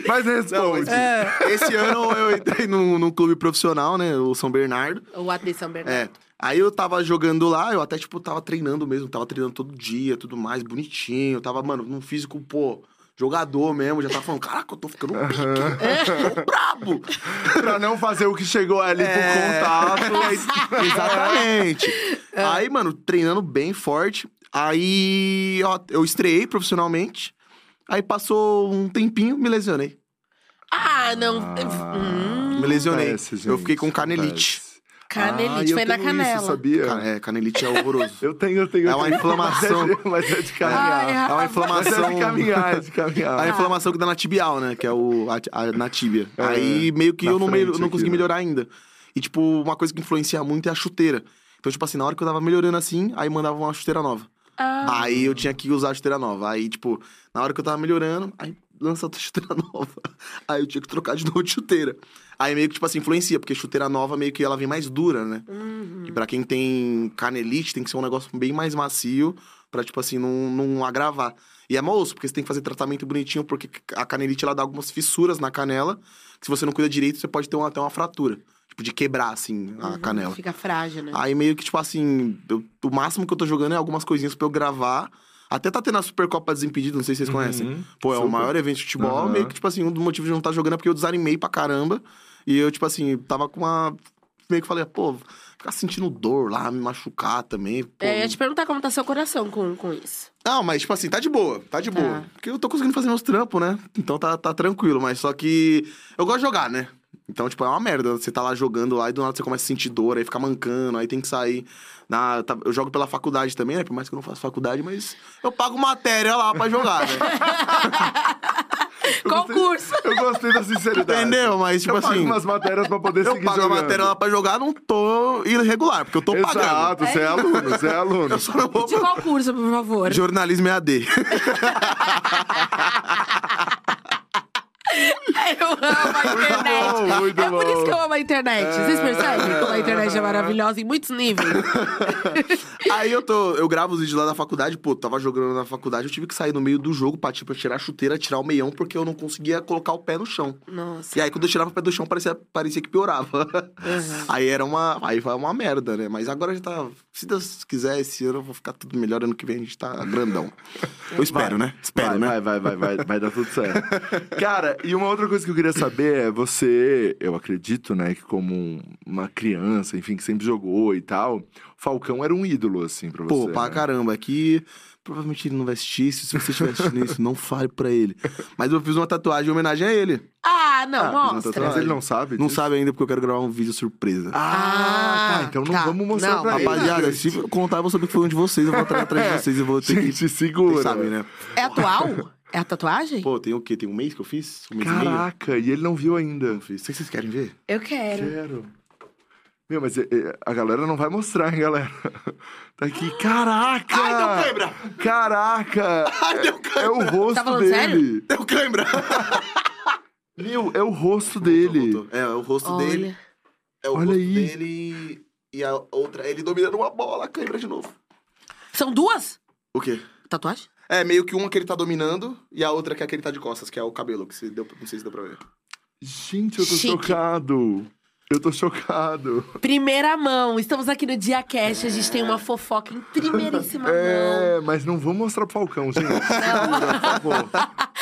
Mas responde. Esse ano eu entrei num, num clube profissional, né? O São Bernardo. O AD São Bernardo. É. Aí eu tava jogando lá, eu até, tipo, tava treinando mesmo, tava treinando todo dia, tudo mais, bonitinho. Tava, mano, num físico, pô, jogador mesmo. Já tava falando, caraca, eu tô ficando um pique. tô brabo. Pra não fazer o que chegou ali É. por contato. [LAUGHS] Exatamente. Aí, mano, treinando bem forte. Aí, ó, eu estreiei profissionalmente. Aí passou um tempinho, me lesionei. Ah, não. Hum, Me lesionei. Acontece, gente, eu fiquei com canelite. acontece. canelite, Ah, foi eu na tenho canela. Isso, sabia? Ca- É, canelite é horroroso. [LAUGHS] Eu tenho, eu tenho. É uma inflamação. [LAUGHS] Mas é de, mas é de caminhar. Ai, É uma rapaz. Mas é inflamação. de caminhar, é de caminhar. A inflamação que dá na tibial, né? Que é o, a, a- na tíbia. É, Aí meio que eu não, me- não aqui, consegui né? melhorar ainda. E, tipo, uma coisa que influencia muito é a chuteira. Então, tipo assim, na hora que eu tava melhorando assim, aí mandava uma chuteira nova. Ah, Aí eu tinha que usar a chuteira nova. Aí, tipo, na hora que eu tava melhorando, aí lança outra [LAUGHS] chuteira nova. Aí eu tinha que trocar de novo de chuteira. Aí meio que, tipo assim, influencia, porque chuteira nova meio que ela vem mais dura, né? uhum. E pra quem tem canelite, tem que ser um negócio bem mais macio pra, tipo assim, não, não agravar. E é osso, porque você tem que fazer tratamento bonitinho, porque a canelite, ela dá algumas fissuras na canela, que se você não cuida direito, você pode ter uma, até uma fratura. Tipo, de quebrar, assim, a Uhum, canela. Fica frágil, né? Aí meio que, tipo assim, eu- o máximo que eu tô jogando é algumas coisinhas pra eu gravar. Até tá tendo a Supercopa Desimpedido, não sei se vocês conhecem. Uhum, Pô, é o super. maior evento de futebol. Aham. Meio que, tipo assim, um dos motivos de não estar jogando é porque eu desanimei pra caramba. E eu, tipo assim, tava com uma. Meio que falei, pô, ficar sentindo dor lá, me machucar também. Pô. É, eu ia te perguntar como tá seu coração com, com isso. Não, mas, tipo assim, tá de boa, tá de Tá. boa. Porque eu tô conseguindo fazer meus trampos, né? Então tá, tá tranquilo, mas só que eu gosto de jogar, né? Então, tipo, é uma merda. Você tá lá jogando lá e do nada você começa a sentir dor, aí fica mancando, aí tem que sair. Na, tá- eu jogo pela faculdade também, né? Por mais que eu não faça faculdade, mas eu pago matéria lá pra jogar, né? [LAUGHS] [LAUGHS] Qual curso? Eu gostei da sinceridade. Entendeu? Mas, tipo eu pago assim. umas matérias pra poder Eu seguir pago a jogando. matéria lá pra jogar, não tô irregular, porque eu tô pagando. Exato, você é aluno, você é aluno. [LAUGHS] Eu só não vou De qual curso, por favor? Jornalismo EAD. [LAUGHS] Eu amo a internet. bom, muito é por bom. isso que eu amo a internet. Vocês percebem como a internet é maravilhosa em muitos níveis? [LAUGHS] Aí eu tô, eu gravo os vídeos lá da faculdade, pô, tava jogando na faculdade, eu tive que sair no meio do jogo pra, tipo, tirar a chuteira, tirar o meião, porque eu não conseguia colocar o pé no chão. Nossa. E aí, quando eu tirava o pé do chão, parecia, parecia que piorava. Aí era uma. Aí foi uma merda, né? Mas agora já tá. Se Deus quiser, esse ano eu vou ficar tudo melhor. Ano que vem a gente tá grandão. Eu espero, né? Espero, vai, né? Vai, vai, vai, vai, vai dar tudo certo. [LAUGHS] Cara, e uma outra coisa que eu queria saber é você, eu acredito, né, que como um- uma criança, enfim, que sempre jogou e tal, Falcão era um ídolo, assim, pra você. Pô, pra né? caramba. Aqui. Provavelmente ele não vai assistir isso. Se você estiver assistindo isso, não fale pra ele. Mas eu fiz uma tatuagem em homenagem a ele. Ah, não, Ah, mostra. Mas ele não sabe Não disso? sabe ainda porque eu quero gravar um vídeo surpresa. Ah, tá, Ah, então não tá. vamos mostrar Não, pra ele. Rapaziada, se eu contar, eu vou saber que foi um de vocês. Eu vou atrás atrás de vocês e vou ter que. Gente, segura. Vocês sabem, né? É atual? É a tatuagem? Pô, tem o quê? Tem um mês que eu fiz? Um mês e meio? Caraca, e ele não viu ainda. Eu fiz. Vocês vocês querem ver? Eu quero. Quero. Meu, mas é, é, a galera não vai mostrar, hein, galera? [LAUGHS] Tá aqui. Caraca! Ai, deu cãibra! Caraca! [LAUGHS] Ai, deu É cãibra! o rosto Tá falando dele. sério? Deu cãibra! [LAUGHS] Meu, é o rosto dele. Voltou. É, o rosto dele. Olha. É o Olha rosto aí. dele e a outra. Ele dominando uma bola, cãibra de novo. São duas O quê? tatuagens? É, meio que uma que ele tá dominando e a outra que é a que ele tá de costas, que é o cabelo, que se deu, não sei se deu pra ver. Gente, eu tô Chique. chocado. Eu tô chocado. Primeira mão. Estamos aqui no Dia Cash. A gente tem uma fofoca em primeiríssima mão. É, mas não vou mostrar pro Falcão, gente. Segura, por favor.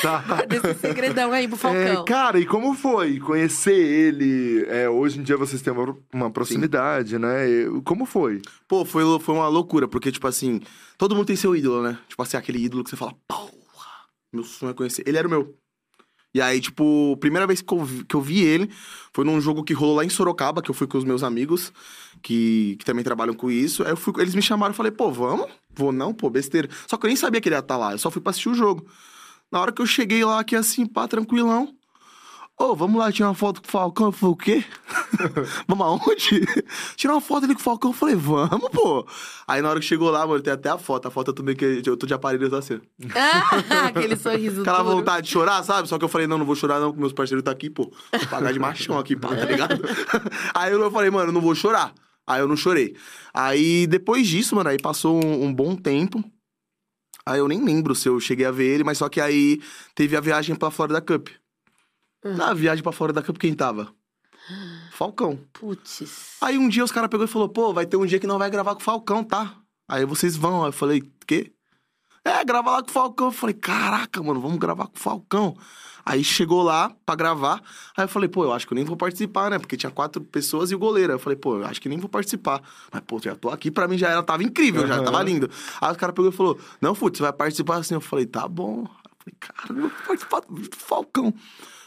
Tá. [LAUGHS] Desse segredão aí pro É, Falcão. cara, e como foi conhecer ele? É, hoje em dia vocês têm uma, uma proximidade, né? E Como foi? Pô, foi, foi uma loucura, porque, tipo assim, todo mundo tem seu ídolo, né? Tipo assim, aquele ídolo que você fala, porra, meu sonho é conhecer. Ele era o meu. E aí, tipo, a primeira vez que eu, vi, que eu vi ele foi num jogo que rolou lá em Sorocaba, que eu fui com os meus amigos, que, que também trabalham com isso. Aí eu fui, eles me chamaram e falei, pô, vamos? Vou não, pô, besteira. Só que eu nem sabia que ele ia estar lá, eu só fui pra assistir o jogo. Na hora que eu cheguei lá, aqui assim, pá, tranquilão. Ô, vamos lá tirar uma foto com o Falcão. Eu falei, o quê? [LAUGHS] vamos aonde? tirar uma foto ali com o Falcão. Eu falei, vamos, pô. Aí na hora que chegou lá, mano, tem até a foto. A foto eu tô meio que. Eu tô de aparelho, eu tô assim. [LAUGHS] Aquele sorriso Aquela duro. vontade de chorar, sabe? Só que eu falei, não, não vou chorar não, porque meus parceiros tá aqui, pô. Vou pagar de machão aqui, pá, tá ligado? [LAUGHS] aí eu falei, mano, não vou chorar. Aí eu não chorei. Aí depois disso, mano, aí passou um, um bom tempo. Aí eu nem lembro se eu cheguei a ver ele, mas só que aí teve a viagem pra Florida Cup. Na viagem pra Florida Cup, quem tava? Falcão. Putz. Aí um dia os caras pegou e falou, pô, vai ter um dia que não vai gravar com o Falcão, tá? Aí vocês vão. Aí eu falei, quê? É, gravar lá com o Falcão. Eu falei, caraca, mano, vamos gravar com o Falcão. Aí chegou lá pra gravar. Aí eu falei, pô, eu acho que eu nem vou participar, né? Porque tinha quatro pessoas e o goleiro. Aí eu falei, pô, eu acho que nem vou participar. Mas, pô, já tô aqui, pra mim já era, tava incrível, já tava lindo. Aí os caras pegou e falou, não, Fute, você vai participar assim. Eu falei, tá bom. Aí eu falei, cara, eu vou participar do Falcão.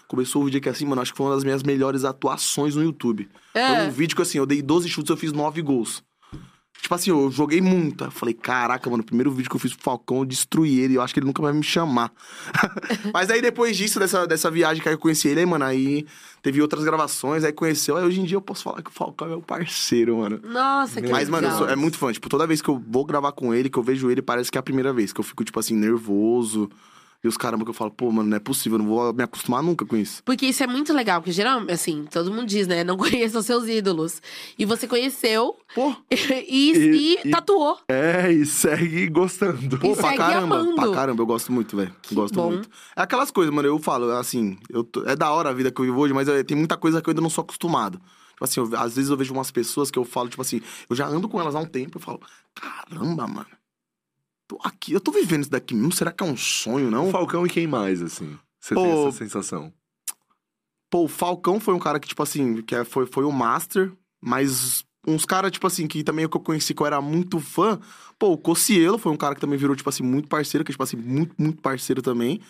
Começou o vídeo aqui assim, mano, acho que foi uma das minhas melhores atuações no YouTube. É. Foi um vídeo que assim, eu dei 12 chutes, eu fiz 9 gols. Tipo assim, eu joguei Eu falei, caraca, mano, o primeiro vídeo que eu fiz pro Falcão, eu destruí ele. Eu acho que ele nunca vai me chamar. [LAUGHS] Mas aí depois disso, dessa, dessa viagem que eu conheci ele, aí, mano, aí teve outras gravações, aí conheceu. Aí hoje em dia eu posso falar que o Falcão é meu parceiro, mano. Nossa, que Mas, mano, eu legal. sou- é muito fã. Tipo, toda vez que eu vou gravar com ele, que eu vejo ele, parece que é a primeira vez. Que eu fico, tipo assim, nervoso. E os caramba que eu falo, pô, mano, não é possível, eu não vou me acostumar nunca com isso. Porque isso é muito legal, porque geralmente, assim, todo mundo diz, né? Não [LAUGHS] conheçam seus ídolos. E você conheceu Pô, [LAUGHS] e, E- e tatuou. É, e segue gostando. Pô, E pra caramba, amando. pra caramba, eu gosto muito, velho. Gosto bom. muito. É aquelas coisas, mano, eu falo, assim, eu tô- é da hora a vida que eu vivo hoje, mas eu- tem muita coisa que eu ainda não sou acostumado. Tipo assim, eu- às vezes eu vejo umas pessoas que eu falo, tipo assim, eu já ando com elas há um tempo, eu falo, caramba, mano, aqui, eu tô vivendo isso daqui mesmo, será que é um sonho, não? Falcão e quem mais, assim? Você tem Pô, essa sensação? Pô, o Falcão foi um cara que, tipo assim, que é- foi, foi o Master, mas uns caras, tipo assim, que também que eu conheci que eu era muito fã. Pô, o Cocielo foi um cara que também virou, tipo assim, muito parceiro, que, tipo assim, muito, muito parceiro também.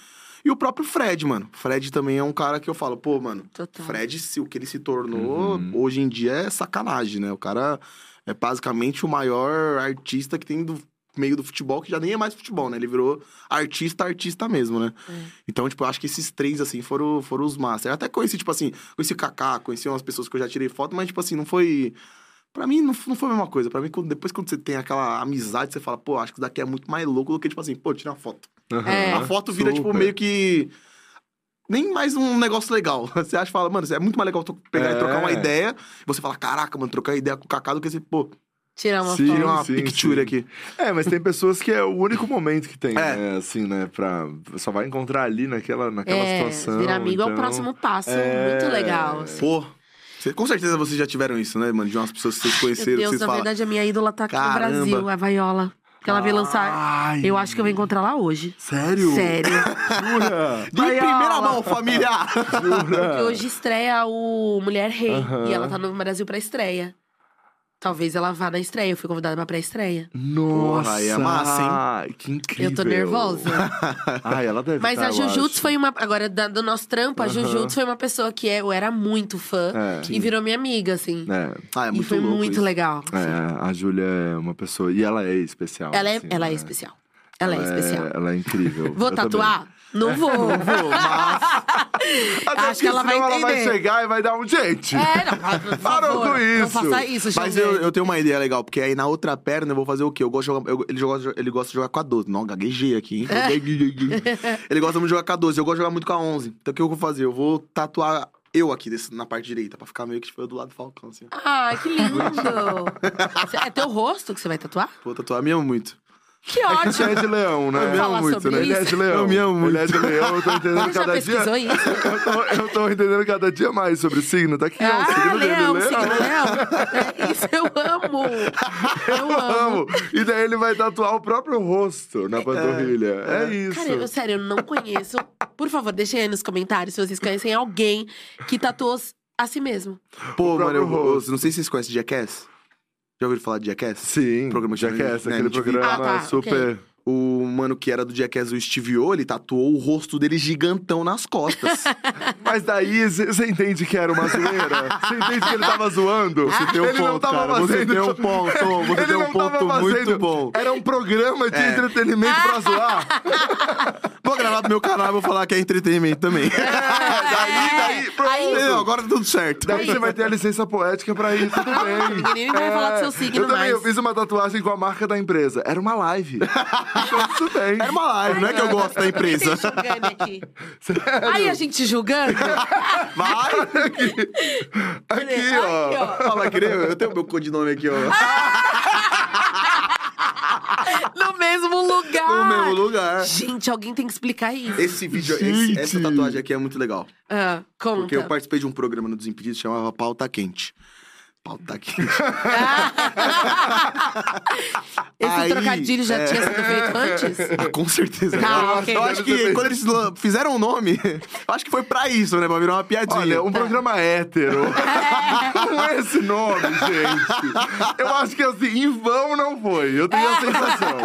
E o próprio Fred, mano. Fred também é um cara que eu falo, pô, mano, Total. Fred, se o que ele se tornou, Uhum. hoje em dia é sacanagem, né? O cara é basicamente o maior artista que tem do meio do futebol, que já nem é mais futebol, né? Ele virou artista, artista mesmo, né? É. Então, tipo, eu acho que esses três, assim, foram, foram os masters. Eu até conheci, tipo assim, conheci o Kaká, conheci umas pessoas que eu já tirei foto, mas, tipo assim, não foi... Pra mim, não, não foi a mesma coisa. Pra mim, quando- depois quando você tem aquela amizade, você fala, pô, acho que isso daqui é muito mais louco do que, tipo assim, pô, tirar uma foto. É. A foto vira, tipo, super. meio que. Nem mais um negócio legal. [LAUGHS] Você acha, fala, mano, é muito mais legal pegar É. e trocar uma ideia. E você fala, caraca, mano, trocar ideia com o Kaká do que você, pô, Tirar uma Sim, foto. tira uma sim, picture sim. aqui. É, mas tem pessoas que é o único momento que tem, É. né? Assim, né? Pra... Só vai encontrar ali naquela, naquela É, situação. virar amigo é o então- próximo passo. É. Muito legal. assim. Pô. com certeza vocês já tiveram isso, né, mano? De umas pessoas que vocês Meu conheceram, que Deus, vocês na falam. verdade, a minha ídola tá aqui Caramba. no Brasil, a Vaiola. Que ela veio lançar. Ai, Eu acho que eu vou encontrar lá hoje. Sério? Sério. [LAUGHS] Jura? De Vai, primeira mão, família! Porque Jura? hoje estreia o Mulher Rei. Aham. E ela tá no Brasil pra estreia. Talvez ela vá na estreia. Eu fui convidada pra pré-estreia. Nossa, Porra, aí é massa, hein? Que incrível. Eu tô nervosa. [LAUGHS] Ai, ela deve Mas tá, a Jujutsu foi uma. Agora, da- do nosso trampo, a Aham. Jujutsu foi uma pessoa que eu era muito fã. É. E virou minha amiga, assim. É, Ah, é e muito foi louco muito isso. legal. assim. é, a Júlia é uma pessoa... E ela é especial. Ela é, assim, ela é né? especial. Ela, é especial. Ela é incrível. Vou Eu tatuar? Não vou. Vou, mas. também. [LAUGHS] Até Acho que ela vai ela vai entender. chegar e vai dar um gente. É, não, por [LAUGHS] Parou favor, com Não isso. faça isso, Mas eu, eu tenho uma ideia legal, porque aí na outra perna eu vou fazer o quê? Eu gosto de jogar. eu- ele, joga, ele gosta de jogar com a 12. Não, gaguejei aqui, hein? [LAUGHS] ele gosta muito de jogar com a 12. Eu gosto de jogar muito com a 11. Então o que eu vou fazer? Eu vou tatuar eu aqui desse- na parte direita, pra ficar meio que tipo, eu do lado do Falcão, assim. Ai, que lindo. é teu rosto que você vai tatuar? Vou tatuar, me amo muito. Que Ele ótimo. é de leão, né? Vamos falar muito, né? Ele é de leão. Eu me amo Ele é de leão, eu tô entendendo [LAUGHS] Você cada dia. isso? Eu tô, eu tô entendendo cada dia mais sobre signo. Tá aqui, ó. o Ah, signo dele, leão, leão. signo leão. É, Isso eu amo. [LAUGHS] Eu amo. Amo. E daí ele vai tatuar o próprio rosto na panturrilha. É, isso. Cara, eu, sério, eu não conheço. Por favor, deixem aí nos comentários se vocês conhecem alguém que tatuou a si mesmo. Pô, O mano, eu, eu- rosto. não sei se vocês conhecem Jackass. Já ouviram falar de Jackass? Sim, Programa de Jackass, né, aquele programa Ah, tá, super... O mano que era do Jackass, o Steve O, ele tatuou o rosto dele gigantão nas costas. [LAUGHS] Mas daí você entende que era uma zoeira? Você entende que ele tava zoando? Você tem um ele não ponto, tava cara. Você fazendo... tem um ponto, você ele tem um não tava ponto muito fazendo- bom. Era um programa de É. entretenimento pra zoar. [LAUGHS] Vou gravar pro meu canal e vou falar que é entretenimento também. É, [LAUGHS] daí, daí, pronto. aí- Não, agora tá tudo certo. Daí você vai ter a licença poética pra ir, tudo [LAUGHS] bem. Ninguém vai falar do seu signo Eu também, mais. eu fiz uma tatuagem com a marca da empresa. Era uma live. Então, tudo bem. Era uma live, não é que eu gosto da empresa. Julgando aqui. [LAUGHS] Aí a gente julgando. Vai! Aqui, ó. Ó, vai querer? Eu tenho meu codinome aqui, ó. Lugar. No mesmo lugar. Gente, alguém tem que explicar isso. Esse vídeo, esse- essa tatuagem aqui é muito legal. Ah, conta. Porque eu participei de um programa no Desimpedidos que chamava Pauta Quente. Pauta Quente. [LAUGHS] Esse Aí, trocadilho já é. tinha sido feito antes? Ah, com certeza. Ah, eu, ok. eu acho que [LAUGHS] quando eles fizeram o nome, eu acho que foi pra isso, né? Pra virar uma piadinha. Olha, um programa hétero. [LAUGHS] É esse nome, gente. Eu acho que assim, em vão não foi. Eu tenho a sensação.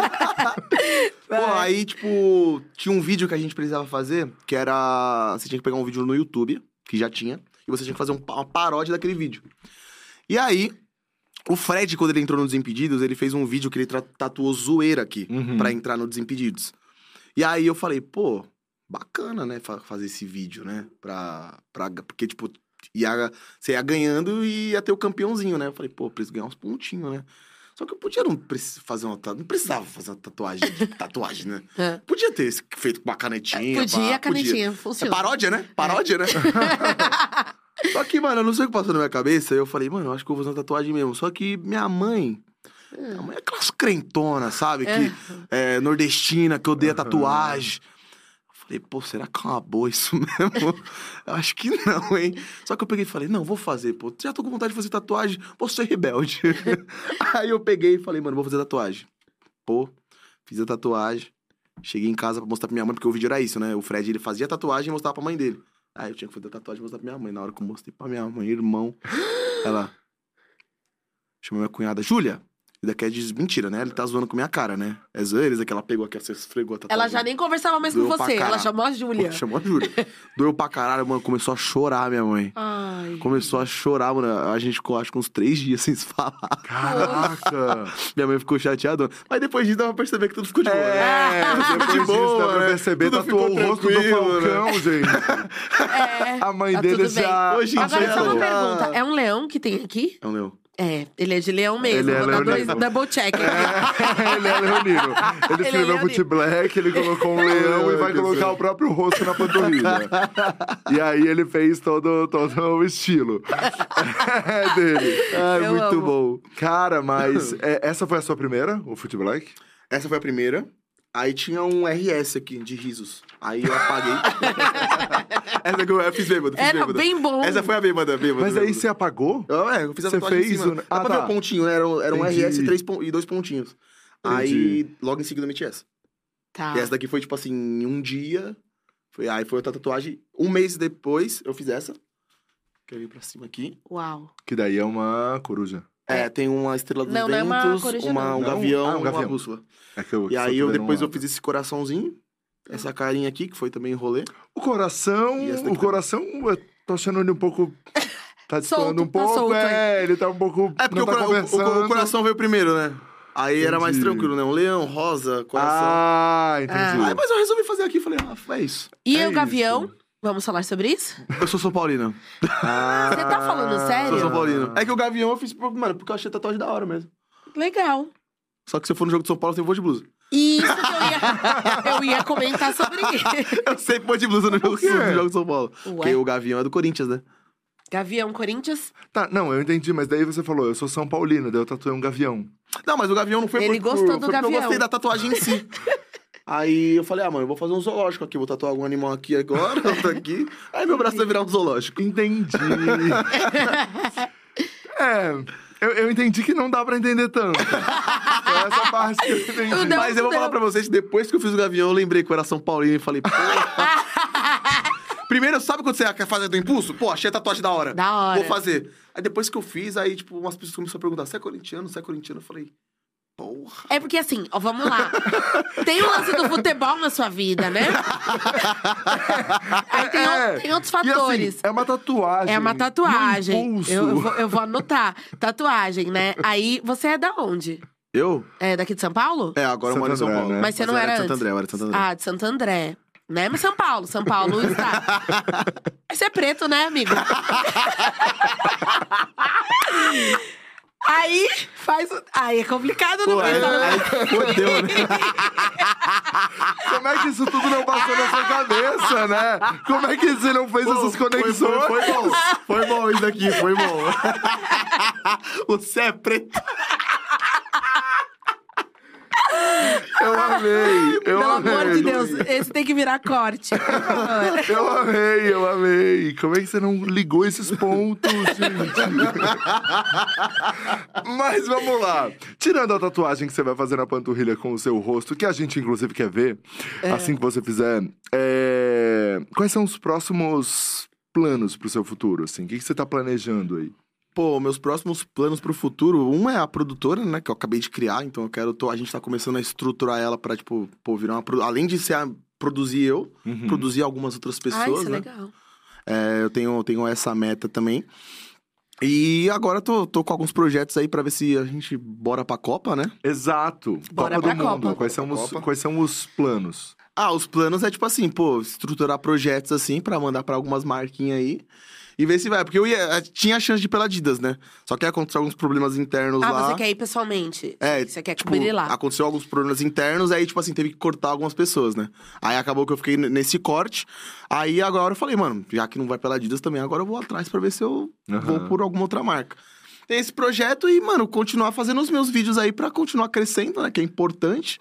Pô, aí, tipo, tinha um vídeo que a gente precisava fazer, que era. Você tinha que pegar um vídeo no YouTube, que já tinha, e você tinha que fazer um- uma paródia daquele vídeo. E aí, o Fred, quando ele entrou no Desimpedidos, ele fez um vídeo que ele tatuou zoeira aqui, Uhum. pra entrar no Desimpedidos. E aí eu falei, pô, bacana, né, fa- fazer esse vídeo, né? Pra, pra, porque, tipo, ia, você ia ganhando e ia ter o campeãozinho, né? Eu falei, pô, preciso ganhar uns pontinhos, né? Só que eu podia não fazer uma. Não precisava fazer uma tatuagem, [LAUGHS] tatuagem, né? Ah. Podia ter feito com uma canetinha. Podia, pá, a canetinha É funciona. paródia, né? Paródia, né? [LAUGHS] [LAUGHS] Só que, mano, eu não sei o que passou na minha cabeça. Eu falei, mano, eu acho que eu vou fazer uma tatuagem mesmo. Só que minha mãe. Minha mãe é aquelas crentona, sabe? Que é nordestina, que odeia tatuagem. Eu falei, pô, será que é uma boa isso [LAUGHS] mesmo? Eu acho que não, hein? Só que eu peguei e falei, não, vou fazer, pô. Já tô com vontade de fazer tatuagem, vou ser rebelde. [LAUGHS] Aí eu peguei e falei, mano, vou fazer tatuagem. Pô, fiz a tatuagem. Cheguei em casa pra mostrar pra minha mãe, porque o vídeo era isso, né? O Fred, ele fazia tatuagem e mostrava pra mãe dele. Aí eu tinha que fazer tatuagem e mostrar pra minha mãe. Na hora que eu mostrei pra minha mãe, irmão, ela... [GASPS] Chamou minha cunhada, Júlia. E daqui é de mentira, né? Ele tá zoando com minha cara, né? É zoeira, isso aqui ela pegou aqui, você esfregou a tatuagem. Ela já nem conversava mais com Doeu pra você. Ela chamou a Júlia. Chamou a Júlia. [LAUGHS] Doeu pra caralho, mano. Começou a chorar, minha mãe. Ai. Começou a chorar, mano. A gente ficou, acho que uns três dias sem se falar. Caraca. [LAUGHS] Minha mãe ficou chateada. Mas depois disso dava pra perceber que tudo ficou de boa. né? É, depois de boa, dá pra né? perceber, Tudo tatuou o rosto do tranquilo, né? Falcão, gente. É, A mãe tá dele já... Hoje em Agora, dia, só uma pergunta. É um leão que tem aqui? É um leão. É, ele é de leão mesmo. Ele é Vou dar dois double check aqui. [LAUGHS] ele é leonino. Ele é escreveu leonino. Foot Black, ele colocou um leão e vai colocar o próprio rosto na panturrilha. e aí ele fez todo, todo o estilo [LAUGHS] é dele. Ai, Eu muito amo. bom. Cara, mas [CLEARS THROAT] é, essa foi a sua primeira, o Foot Black? Essa foi a primeira. Aí tinha um RS aqui, de risos. Aí eu apaguei. [LAUGHS] Essa que eu, eu fiz bêbado, fiz Era bêbado. bem bom. Essa foi a bêbada, bêbada. Mas aí você apagou? Eu, é, eu fiz a Você fez em cima. o- Dá Ah, pra ver tá. o pontinho, né? Era, um- era um Entendi. RS e, três pon- e dois pontinhos. Aí, logo em seguida, eu meti essa. Tá. E essa daqui foi, tipo assim, em um dia. Foi, aí foi outra tatuagem. Um mês depois, eu fiz essa. Quero ir pra cima aqui. Uau. Que daí é uma coruja. É, tem uma estrela dos Não, não é uma ventos, uma- um Não? gavião, Ah, um uma gavião. bússola. É que eu, E aí, eu, depois eu fiz esse coraçãozinho. Essa carinha aqui, que foi também rolê. O coração, o coração, eu tô achando ele um pouco... [LAUGHS] Tá Solto, destoando um tá pouco, solto é, ele tá um pouco... É, porque não o, tá o- o- o coração veio primeiro, né? Aí era mais Entendi. tranquilo, né? Um leão, rosa, coração. Ah, entendi. Aí, mas eu resolvi fazer aqui, falei, ah, é isso. E É o Gavião? isso. Vamos falar sobre isso? Eu sou São Paulino. Ah, Você tá falando sério? Sou São Paulino. É que o Gavião eu fiz, por- mano, porque eu achei a tatuagem da hora mesmo. Legal. Só que se eu for no jogo de São Paulo, eu tenho voo de blusa. Isso que eu ia, [LAUGHS] eu ia comentar sobre [LAUGHS] isso. Eu sempre vou de blusa no jogo, no jogo de São Paulo. Ué. Porque o Gavião é do Corinthians, né? Gavião Corinthians? Tá, não, eu entendi, mas daí você falou, eu sou São Paulino, daí eu tatuei um gavião. Não, mas o Gavião não foi Ele por, gostou por, do foi porque eu Gavião. gostei da tatuagem em si. [LAUGHS] Aí eu falei, ah, mano, eu vou fazer um zoológico aqui, vou tatuar algum animal aqui agora, [LAUGHS] outro aqui. Aí meu braço vai virar um zoológico. Entendi. [LAUGHS] é, eu, eu entendi que não dá pra entender tanto. Foi essa parte que eu entendi. Não, Mas eu vou não. falar pra vocês que depois que eu fiz o Gavião, eu lembrei que eu era São Paulino e falei, pô. [LAUGHS] Primeiro, sabe quando você quer fazer do impulso? Pô, achei a tatuagem da hora. Da hora. Vou fazer. Aí depois que eu fiz, aí, tipo, umas pessoas começaram a perguntar: você é corintiano? Você é corintiano? Eu falei, porra. É porque assim, ó, vamos lá. Tem o lance do futebol na sua vida, né? Aí tem, o- É. tem outros E assim, fatores. é uma tatuagem. É uma tatuagem. Eu, eu vou, eu vou anotar. Tatuagem, né? Aí, você é da onde? Eu? É daqui de São Paulo? É, agora eu Santo moro em São André, Paulo. né? Mas você não eu era de Santo antes? André, eu era de Santo André. Ah, de Santo André. Né? Mas São Paulo, São Paulo está. Mas você é preto, né, amigo? [LAUGHS] Aí faz o. Aí é complicado não Pô, aí, pensar. aí fodeu, né? Como é que isso tudo não passou na sua cabeça, né? Como é que você não fez essas Foi, conexões? foi, foi bom. Foi bom isso aqui, foi bom. [LAUGHS] Você é preto. Eu amei. Amor de Deus, esse tem que virar corte. [LAUGHS] Eu amei, eu amei. Como é que você não ligou esses pontos, gente? [LAUGHS] Mas vamos lá. Tirando a tatuagem que você vai fazer na panturrilha com o seu rosto, que a gente inclusive quer ver, assim que você fizer, é, quais são os próximos planos pro seu futuro, assim? O que que você tá planejando aí? Pô, meus próximos planos pro futuro, uma é a produtora, né, que eu acabei de criar, então eu quero, tô, a gente tá começando a estruturar ela pra, tipo, pô, virar uma, além de ser a, produzir eu, Uhum. produzir algumas outras Ah, pessoas, isso é né? legal. É, eu tenho, tenho essa meta também. E agora tô, tô com alguns projetos aí pra ver se a gente bora pra Copa, né? Exato. Bora Copa pra do Mundo. Copa. Quais são, os, Copa. quais são os planos? Ah, os planos é tipo assim, pô, estruturar projetos assim pra mandar pra algumas marquinhas aí. E ver se vai. Porque eu ia, tinha a chance de ir pela Adidas, né? Só que aconteceu alguns problemas internos Ah, lá. você quer ir pessoalmente? É, Você quer tipo, cobrir lá? aconteceu alguns problemas internos, aí, tipo assim, teve que cortar algumas pessoas, né? Aí acabou que eu fiquei nesse corte. Aí agora eu falei, mano, já que não vai pela Adidas também, agora eu vou atrás pra ver se eu Aham. vou por alguma outra marca. Tem esse projeto e, mano, continuar fazendo os meus vídeos aí pra continuar crescendo, né? Que é importante.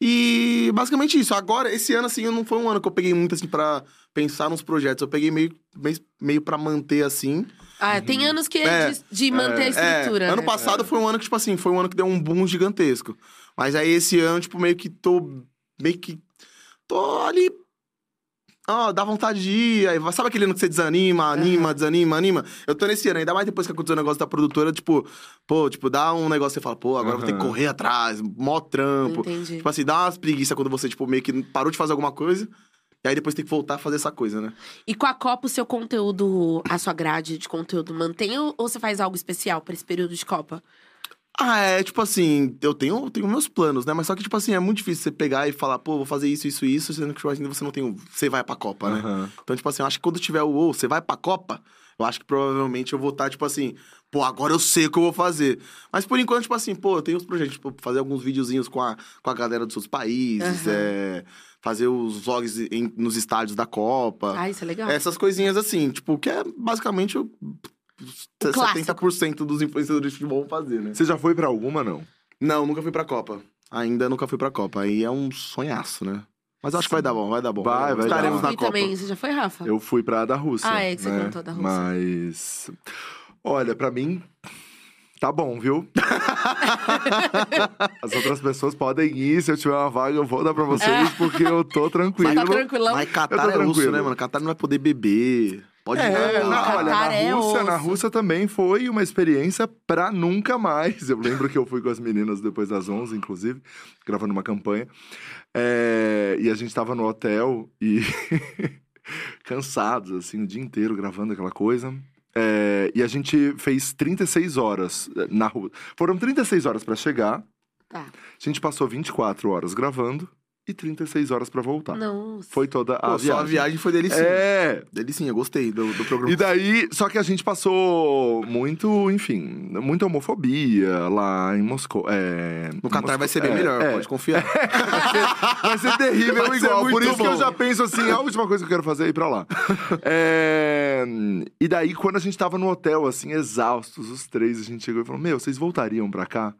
E basicamente isso. Agora, esse ano, assim, não foi um ano que eu peguei muito, assim, pra pensar nos projetos. Eu peguei meio, meio, meio pra manter, assim. Ah, tem anos que é, É, de, de manter a estrutura. É, ano passado foi um ano que, tipo assim, foi um ano que deu um boom gigantesco. Mas aí esse ano, tipo, meio que tô. Meio que. Tô ali. Ó, dá vontade de ir. Aí, sabe aquele ano que você desanima, anima, desanima, anima? Eu tô nesse ano, ainda mais depois que aconteceu o negócio da produtora, tipo, pô, tipo, dá um negócio você fala, pô, agora eu vou ter que correr atrás, mó trampo. Entendi. Tipo assim, dá umas preguiças quando você, tipo, meio que parou de fazer alguma coisa. E aí depois tem que voltar a fazer essa coisa, né? E com a Copa, o seu conteúdo, a sua grade de conteúdo mantém ou ou você faz algo especial pra esse período de Copa? Ah, é tipo assim, eu tenho, tenho meus planos, né? Mas só que, tipo assim, é muito difícil você pegar e falar, pô, vou fazer isso, isso, isso, sendo que tipo, ainda você não tem. o- Você vai pra Copa, né? Aham. Então, tipo assim, eu acho que quando tiver o ou, você vai pra Copa, eu acho que provavelmente eu vou estar, tipo assim, pô, agora eu sei o que eu vou fazer. Mas por enquanto, tipo assim, pô, eu tenho os projetos, tipo, fazer alguns videozinhos com a, com a galera dos outros países, Aham. é, fazer os vlogs em- nos estádios da Copa. Ah, isso é legal. Essas coisinhas assim, tipo, que é basicamente o. O clássico. 70% dos influenciadores de futebol vão fazer, né? Você já foi pra alguma, não? Não, nunca fui pra Copa. Ainda nunca fui pra Copa. Aí é um sonhaço, né? Mas acho que vai dar bom, vai dar bom. Vai, vai dar. Estaremos Eu na fui Copa. também. Você já foi, Rafa? Eu fui pra da Rússia. Ah, é que você né? contou da Rússia. Mas. Olha, pra mim. Tá bom, viu? [LAUGHS] As outras pessoas podem ir, se eu tiver uma vaga, eu vou dar pra vocês, porque eu tô tranquilo. Mas tá tranquilão? Mas Catar é russo, tranquilo. né, mano? Catar não vai poder beber. Pode É, na, olha, na é Rússia, na. Rússia também foi uma experiência pra nunca mais. Eu lembro que eu fui com as meninas depois das 11, inclusive, gravando uma campanha. É, e a gente tava no hotel e [LAUGHS] cansados, assim, o dia inteiro gravando aquela coisa. É, e a gente fez 36 horas eh, na rua. Foram 36 horas pra chegar. Tá. A gente passou 24 horas gravando e 36 horas pra voltar. Não. Foi toda a Pô, viagem. só a viagem foi delicinha. É, Delicinha, gostei do, do programa. e daí, só que a gente passou muito, enfim, muita homofobia lá em Moscou. É, No Catar vai ser bem é, melhor, é. pode confiar. [LAUGHS] Vai ser terrível Vai ser igual. Por muito isso que eu bom. já penso assim, a última coisa que eu quero fazer é ir pra lá. [LAUGHS] É, E daí, quando a gente tava no hotel, assim, exaustos, os três, a gente chegou e falou: Meu, vocês voltariam pra cá?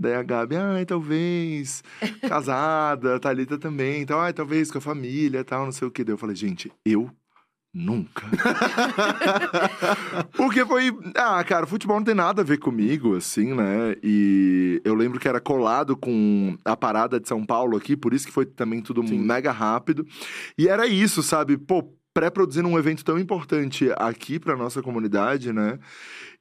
Daí a Gabi, ai, talvez, [LAUGHS] casada, a Thalita também, então, ai, talvez com a família tal, não sei o que. Daí eu falei, gente, eu nunca. [LAUGHS] Porque foi. Ah, cara, futebol não tem nada a ver comigo, assim, né? E eu lembro que era colado com a parada de São Paulo aqui, por isso que foi também tudo Sim. mega rápido. E era isso, sabe? Pô, pré-produzindo um evento tão importante aqui pra nossa comunidade, né?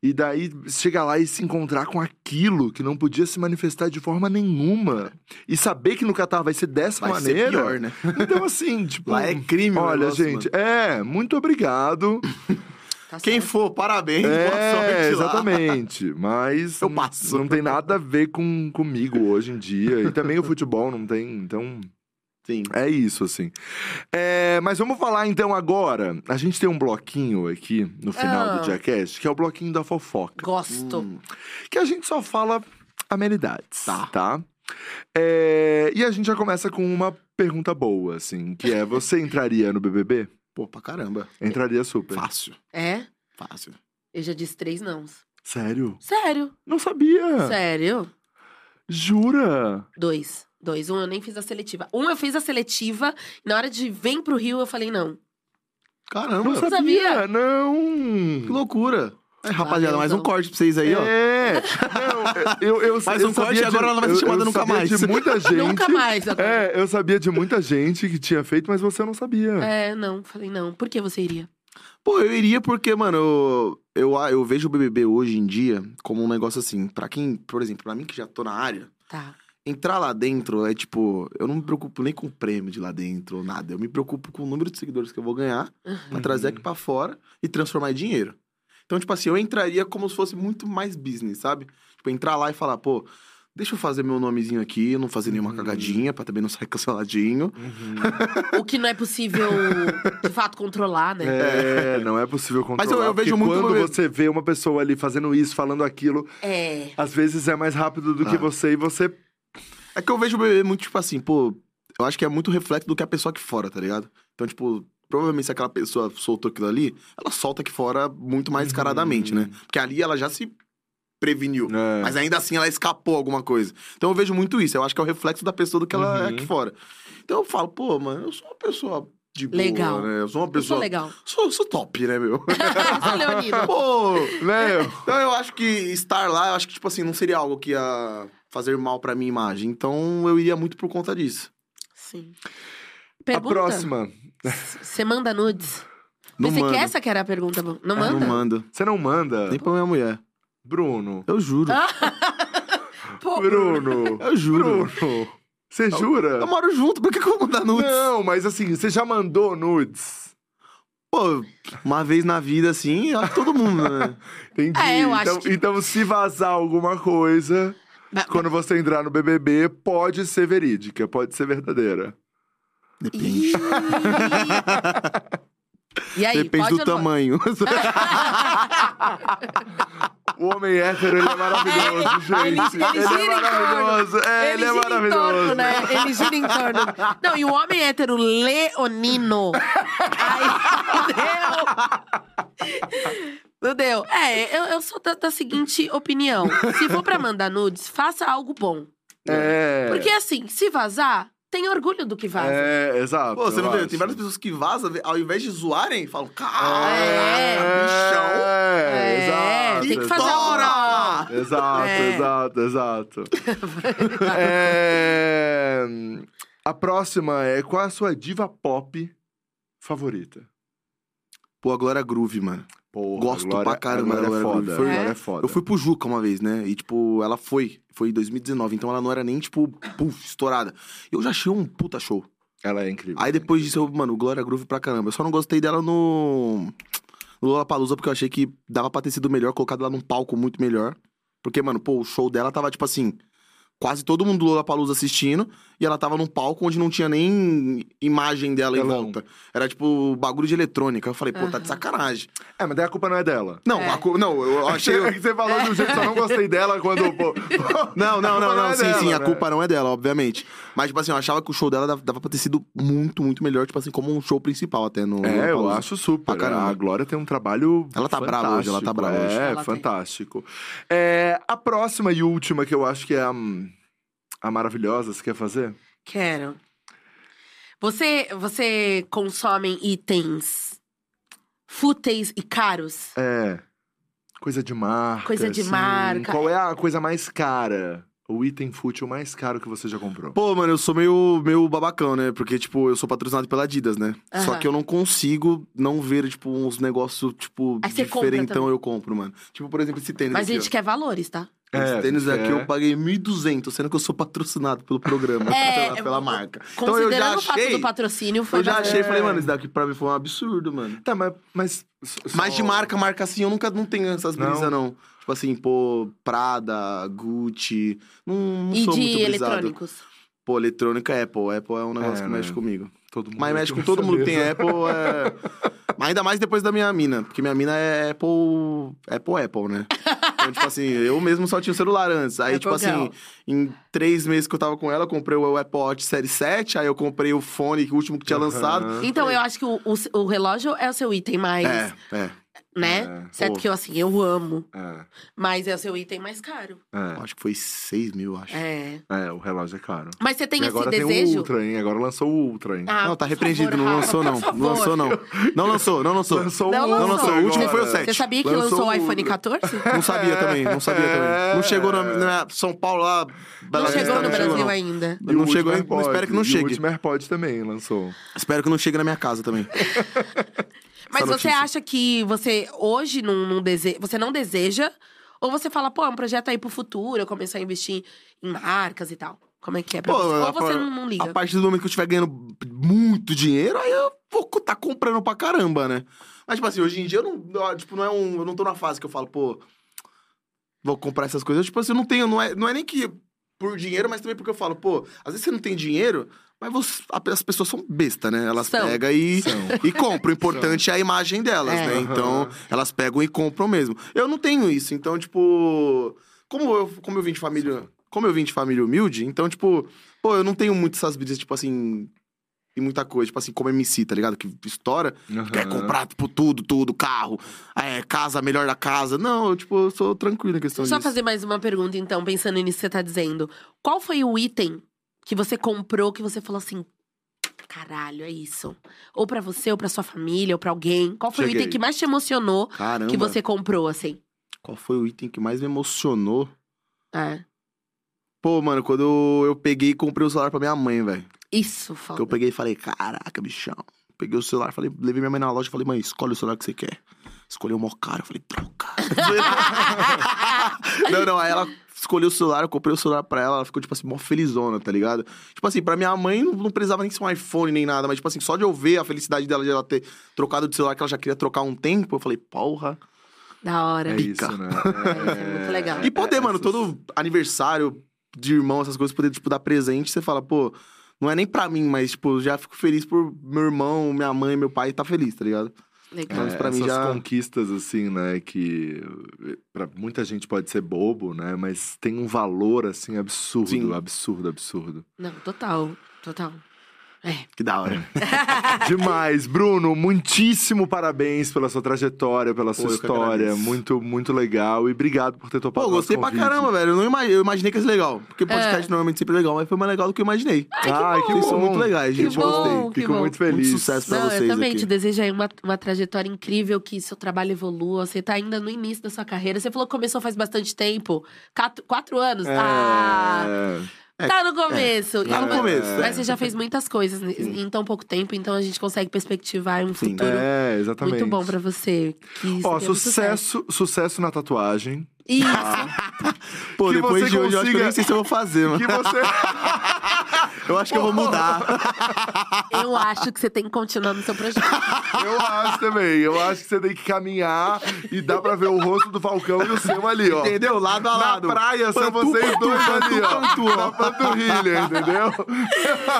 E daí chegar lá e se encontrar com aquilo que não podia se manifestar de forma nenhuma. E saber que no Catar vai ser dessa Vai ser maneira. pior, né? Então, assim, [LAUGHS] tipo. Lá é crime Olha, negócio, gente, é, muito obrigado. [LAUGHS] Tá Quem for, parabéns, boa É, exatamente. Mas. [LAUGHS] Eu passo. Não tem nada a ver com comigo hoje em dia. E também o futebol não tem, então. Sim. É isso, assim. É, mas vamos falar então agora. A gente tem um bloquinho aqui no final Ah. do Diacast, que é o bloquinho da fofoca. Gosto. Hum. Que a gente só fala amenidades, Tá. tá? É, e a gente já começa com uma pergunta boa, assim, que é: você entraria no BBB? Pô, pra caramba. Entraria super. Fácil, É? fácil. Eu já disse três nãos. Sério? Sério. Não sabia. Sério. Jura? Dois. Dois. Um eu nem fiz a seletiva. Um eu fiz a seletiva. E na hora de vem pro Rio, eu falei não. Caramba, Não que sabia, não. loucura. É, rapaziada, mais um então. corte pra vocês aí, ó. É, não, eu, eu, Mais eu um corte sabia e agora ela não vai ser eu- chamada eu nunca sabia mais. de muita [LAUGHS] gente. Nunca mais agora. É, eu sabia de muita gente que tinha feito, mas você não sabia. É, não. Falei não. Por que você iria? Pô, eu iria porque, mano, eu, eu, eu vejo o BBB hoje em dia como um negócio assim. Pra quem, por exemplo, pra mim que já tô na área, Tá. Entrar lá dentro é tipo, eu não me preocupo nem com o prêmio de lá dentro ou nada. Eu me preocupo com o número de seguidores que eu vou ganhar Uhum. pra trazer aqui pra fora e transformar em dinheiro. Então, tipo assim, eu entraria como se fosse muito mais business, sabe? Tipo, entrar lá e falar, pô, deixa eu fazer meu nomezinho aqui, não fazer nenhuma Uhum. cagadinha pra também não sair [LAUGHS] canceladinho. O que não é possível, de fato, controlar, né? É, não é possível controlar. Mas eu- eu vejo muito quando você vê uma pessoa ali fazendo isso, falando aquilo, É. às vezes é mais rápido do que Ah. você e você. É que eu vejo o BBB muito, tipo assim, pô, eu acho que é muito reflexo do que a pessoa aqui fora, tá ligado? Então, tipo, provavelmente se aquela pessoa soltou aquilo ali, ela solta aqui fora muito mais descaradamente, né? Porque ali ela já se preveniu. É. Mas ainda assim ela escapou alguma coisa. Então eu vejo muito isso. Eu acho que é o reflexo da pessoa do que ela é Uhum. aqui fora. Então eu falo, pô, mano, eu sou uma pessoa de boa, Legal. né? Eu sou uma Eu sou pessoa. legal. Sou, sou top, né, meu? Eu [LAUGHS] sou leonino. pô, Né? então eu acho que estar lá, eu acho que, tipo assim, não seria algo que ia fazer mal pra minha imagem. Então eu iria muito por conta disso. Sim. A Pergunta. próxima. [LAUGHS] Você manda nudes? Não Pensei mando. que essa que era a pergunta. Não Não manda? mando. Você não manda? Nem pra minha mulher. Bruno. Eu juro. Ah. [LAUGHS] Pô, Bruno. Eu juro. Bruno. Você jura? Eu moro junto, por que, que eu vou mandar nudes? Não, mas assim, você já mandou nudes? Pô, uma vez na vida, assim, eu acho que todo mundo, né? [LAUGHS] Entendi. É, eu acho então, que- então, se vazar alguma coisa, Quando você entrar no BBB, pode ser verídica, pode ser verdadeira. Depende. E aí, Depende do tamanho. [LAUGHS] O homem hétero, ele é maravilhoso, gente. Ele, ele gira é em torno. maravilhoso. É, ele, é gira em maravilhoso. torno, né? Ele gira em torno. Não, e o homem hétero leonino. [LAUGHS] Aí, [LAUGHS] não deu. Não deu. É, eu, eu sou da, da seguinte opinião. Se for pra mandar nudes, faça algo bom. É. Porque assim, se vazar, tem orgulho do que vaza. É, exato. Pô, você não vê? acho. Tem várias pessoas que vazam, ao invés de zoarem, falam, cara, É. bichão. É, É, exato. tem que fazer. Exato, É. exato, exato. [LAUGHS] É, A próxima é qual é a sua diva pop favorita? Pô, a Glória Groove, mano. Porra, Gosto Glória- pra caramba a da Glória é Glória foda. Groove. a É? Glória é foda. Eu fui pro Juca uma vez, né? E, tipo, ela foi. Foi em 2019, então ela não era nem, tipo, puf, estourada. Eu já achei um puta show. Ela é incrível. Aí depois disso, eu, mano, Glória Groove pra caramba. Eu só não gostei dela no. No Lollapalooza, porque eu achei que dava pra ter sido melhor, colocado ela num palco muito melhor. Porque, mano, pô, o show dela tava, tipo assim. Quase todo mundo do Lollapalooza assistindo. E ela tava num palco onde não tinha nem imagem dela em volta. Era, tipo, bagulho de eletrônica. Eu falei, pô, tá de sacanagem. É, mas daí a culpa não é dela. Não, É. a co- não eu [LAUGHS] achei. É que você falou de um jeito que eu não gostei dela quando. [LAUGHS] Pô, Não, não, A não, não. é sim, dela, sim, a né? culpa não é dela, obviamente. Mas, tipo assim, eu achava que o show dela dava, dava pra ter sido muito, muito melhor, tipo assim, como um show principal até no. É, eu acho super. A Glória tem um trabalho. Ela tá brava hoje, ela tá brava hoje. É, fantástico. É, a próxima e última que eu acho que é a, a maravilhosa, você quer fazer? Quero. Você, você consome itens fúteis e caros? É. Coisa de marca. Coisa de assim. marca. Qual é a coisa mais cara? O item fútil mais caro que você já comprou? Pô, mano, eu sou meio, meio babacão, né? Porque, tipo, eu sou patrocinado pela Adidas, né? Só que eu não consigo não ver, tipo, uns negócios, tipo, Aí diferentão eu compro, mano. Tipo, por exemplo, esse tênis Mas a aqui, gente ó. quer valores, tá? É, Esse tênis a gente aqui eu paguei 1.200, sendo que eu sou patrocinado pelo programa, [LAUGHS] É, pela, pela marca. Então eu Considerando já o fato achei, do patrocínio, foi eu já achei, falei, mano, isso daqui pra mim foi um absurdo, mano. Tá, mas. mas só- Mas de marca, marca assim, eu nunca não tenho essas Não? brisas, não. Tipo assim, pô, Prada, Gucci. Não, não E sou de muito brisado. eletrônicos. Pô, eletrônica é Apple. Apple é um negócio É, que né? mexe comigo. Todo mundo Mas aqui mexe com todo mundo que tem. Apple. É... [LAUGHS] Mas ainda mais depois da minha mina. Porque minha mina é Apple. Apple, Apple, né? [LAUGHS] Então, tipo assim, eu mesmo só tinha o celular antes. Aí, Apple tipo assim, em três meses que eu tava com ela, eu comprei o Apple Watch Série 7. Aí eu comprei o fone, o último que tinha lançado. Então, eu acho que o, o, o relógio é o seu item mais, É, é. Né? É. Certo Pô. que eu, assim, eu amo. É, Mas é o seu item mais caro. é, Acho que foi 6 mil, acho. É. é, o relógio é caro. Mas você tem e esse agora tem o desejo? Ultra, hein? Agora lançou o Ultra, hein? Ah, não, tá repreendido, favor, não lançou, não. Não lançou, não. Não lançou, não lançou. Lançou Não o Ultra lançou. O último foi o agora. 7. Você sabia que Lançou lançou o iPhone 14? Não sabia também, não sabia também. Não chegou na, na São Paulo lá. Não Vista, chegou no não Brasil não. ainda. E Não último chegou, AirPod, espero que não E o chegue. último AirPod também lançou. Espero que não chegue na minha casa também. [LAUGHS] Mas você notícia. acha que você hoje não, não dese... você não deseja? Ou você fala, pô, é um projeto aí pro futuro, eu começar a investir em marcas e tal? Como é que é pra Pô, você? Ou a- você não, não A liga? partir do momento que eu estiver ganhando muito dinheiro, aí eu vou co- tá comprando pra caramba, né? Mas, tipo assim, hoje em dia eu não. eu, Tipo, não é um. Eu não tô na fase que eu falo, pô. Vou comprar essas coisas. Tipo assim, eu não tenho. Não é, não é nem que por dinheiro, mas também porque eu falo, pô, às vezes você não tem dinheiro, mas você- as pessoas são besta, né? Elas São. pegam e, [LAUGHS] e compram. O importante é a imagem delas, É. né? Aham. Então, elas pegam e compram mesmo. Eu não tenho isso. Então, tipo. Como eu, como eu vim de família. Como eu vim de família humilde, então, tipo, pô, eu não tenho muito essas brisas, tipo assim. E muita coisa, tipo assim, como MC, tá ligado? Que estoura, que quer comprar, tipo, tudo, tudo, carro, é, casa melhor da casa. Não, eu, tipo, eu sou tranquilo em questão Deixa eu disso. fazer mais uma pergunta, então, pensando nisso que você tá dizendo. Qual foi o item que você comprou que você falou assim. Caralho, é isso. Ou pra você, ou pra sua família, ou pra alguém. Qual foi o Cheguei. item que mais te emocionou Caramba. que você comprou, assim? Qual foi o item que mais me emocionou? É. Pô, mano, quando eu, eu peguei e comprei o celular pra minha mãe, velho. Isso, Que foda. eu peguei e falei, caraca, bichão. Peguei o celular, falei, levei minha mãe na loja e falei, mãe, escolhe o celular que você quer. Escolheu o mó caro, eu falei, troca. [LAUGHS] não, não, aí ela escolheu o celular, eu comprei o celular pra ela, ela ficou, tipo assim, mó felizona, tá ligado? Tipo assim, pra minha mãe não, não precisava nem ser um iPhone nem nada, mas, tipo assim, só de eu ver a felicidade dela de ela ter trocado de celular que ela já queria trocar há um tempo, eu falei, porra. Da hora. É Pica. isso, né? [LAUGHS] É muito legal. E poder, mano, essas- todo aniversário de irmão, essas coisas, poder, tipo, dar presente, você fala, pô, não é nem pra mim, mas, tipo, já fico feliz por meu irmão, minha mãe, meu pai tá feliz, tá ligado? Legal. Então, isso pra É, mim essas já- conquistas, assim, né, que pra muita gente pode ser bobo, né, mas tem um valor, assim, absurdo, Sim. absurdo, absurdo. Não, total. Total. É. Que da hora. [LAUGHS] Demais. Bruno, muitíssimo parabéns pela sua trajetória, pela sua Pô, que história. Muito, muito legal. E obrigado por ter topado Pô, gostei pra caramba, velho. Eu, não imag... eu imaginei que ia ser legal. Porque podcast É. normalmente sempre é legal, mas foi mais legal do que eu imaginei. Ai, que Vocês bom. são muito legais, Que gente. bom. Gostei. que Fico bom. muito feliz. Muito sucesso pra Não, vocês eu também aqui. te desejo aí uma, uma trajetória incrível, que seu trabalho evolua. Você tá ainda no início da sua carreira. Você falou que começou faz bastante tempo. Quatro, quatro anos. É, Ah, tá no começo. Tá no Mas- começo, Mas é. você já fez muitas coisas em em tão pouco tempo, então a gente consegue perspectivar um Sim. futuro é, exatamente. muito bom pra você. Que Ó, você tenha sucesso, sucesso na tatuagem. Isso. [LAUGHS] Pô, Que depois você de hoje eu acho que eu nem sei se eu vou fazer, [LAUGHS] mano. Que você. Eu acho que eu vou mudar. [LAUGHS] Eu acho que você tem que continuar no seu projeto. Eu acho também. Eu acho que você tem que caminhar e dá pra ver o rosto do Falcão e o seu ali, ó. Entendeu? Lado a Na lado. praia são Pantu, vocês pantu, dois pantu, ali, ó. pantu, ó. Na panturrilha, entendeu?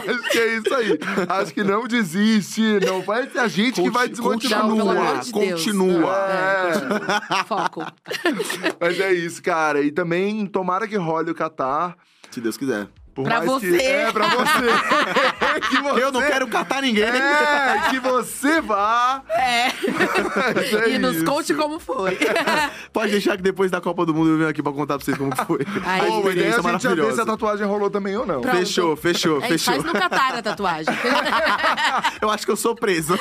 Eu acho que é isso aí. Acho que não desiste. Não vai ser a gente que vai Conti- desmotivar. Continua, de Deus. continua. É, continua. Foco. Mas é isso, cara. E também, tomara que role o Catar. Se Deus quiser. Por Pra mais você. Que... É, pra você. [LAUGHS] que você... Eu não quero catar ninguém. É, que você vá. É. [LAUGHS] É e nos isso. conte como foi. [LAUGHS] Pode deixar que depois da Copa do Mundo eu venho aqui pra contar pra vocês como foi. Ai, a Pô, experiência a gente já vê se a tatuagem rolou também ou não. Pronto. Fechou, fechou, É, fechou. faz no Catar a tatuagem. Eu acho que eu sou preso.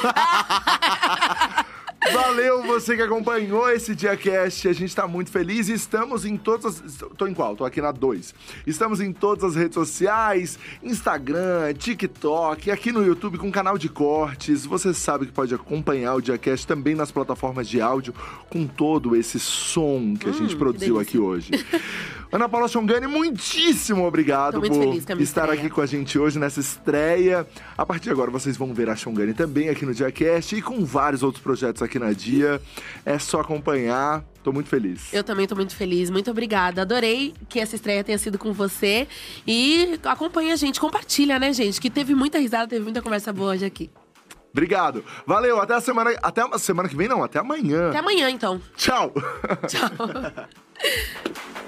Valeu você que acompanhou esse DiaCast. A gente tá muito feliz e estamos em todas as. Tô em qual? Tô aqui na 2. Estamos em todas as redes sociais: Instagram, TikTok, aqui no YouTube com canal de cortes. Você sabe que pode acompanhar o DiaCast também nas plataformas de áudio com todo esse som que a gente Hum, produziu aqui hoje. [LAUGHS] Ana Paula Chongani, muitíssimo obrigado muito por feliz estar estreia. aqui com a gente hoje nessa estreia. A partir de agora vocês vão ver a Chongani também aqui no Diacast e com vários outros projetos aqui na Dia. É só acompanhar. Tô muito feliz. Eu também tô muito feliz, muito obrigada. Adorei que essa estreia tenha sido com você. E acompanha a gente, compartilha, né, gente? Que teve muita risada, teve muita conversa boa hoje aqui. Obrigado. Valeu, até a semana, até a semana que vem não, até amanhã. Até amanhã, então. Tchau. Tchau. [LAUGHS]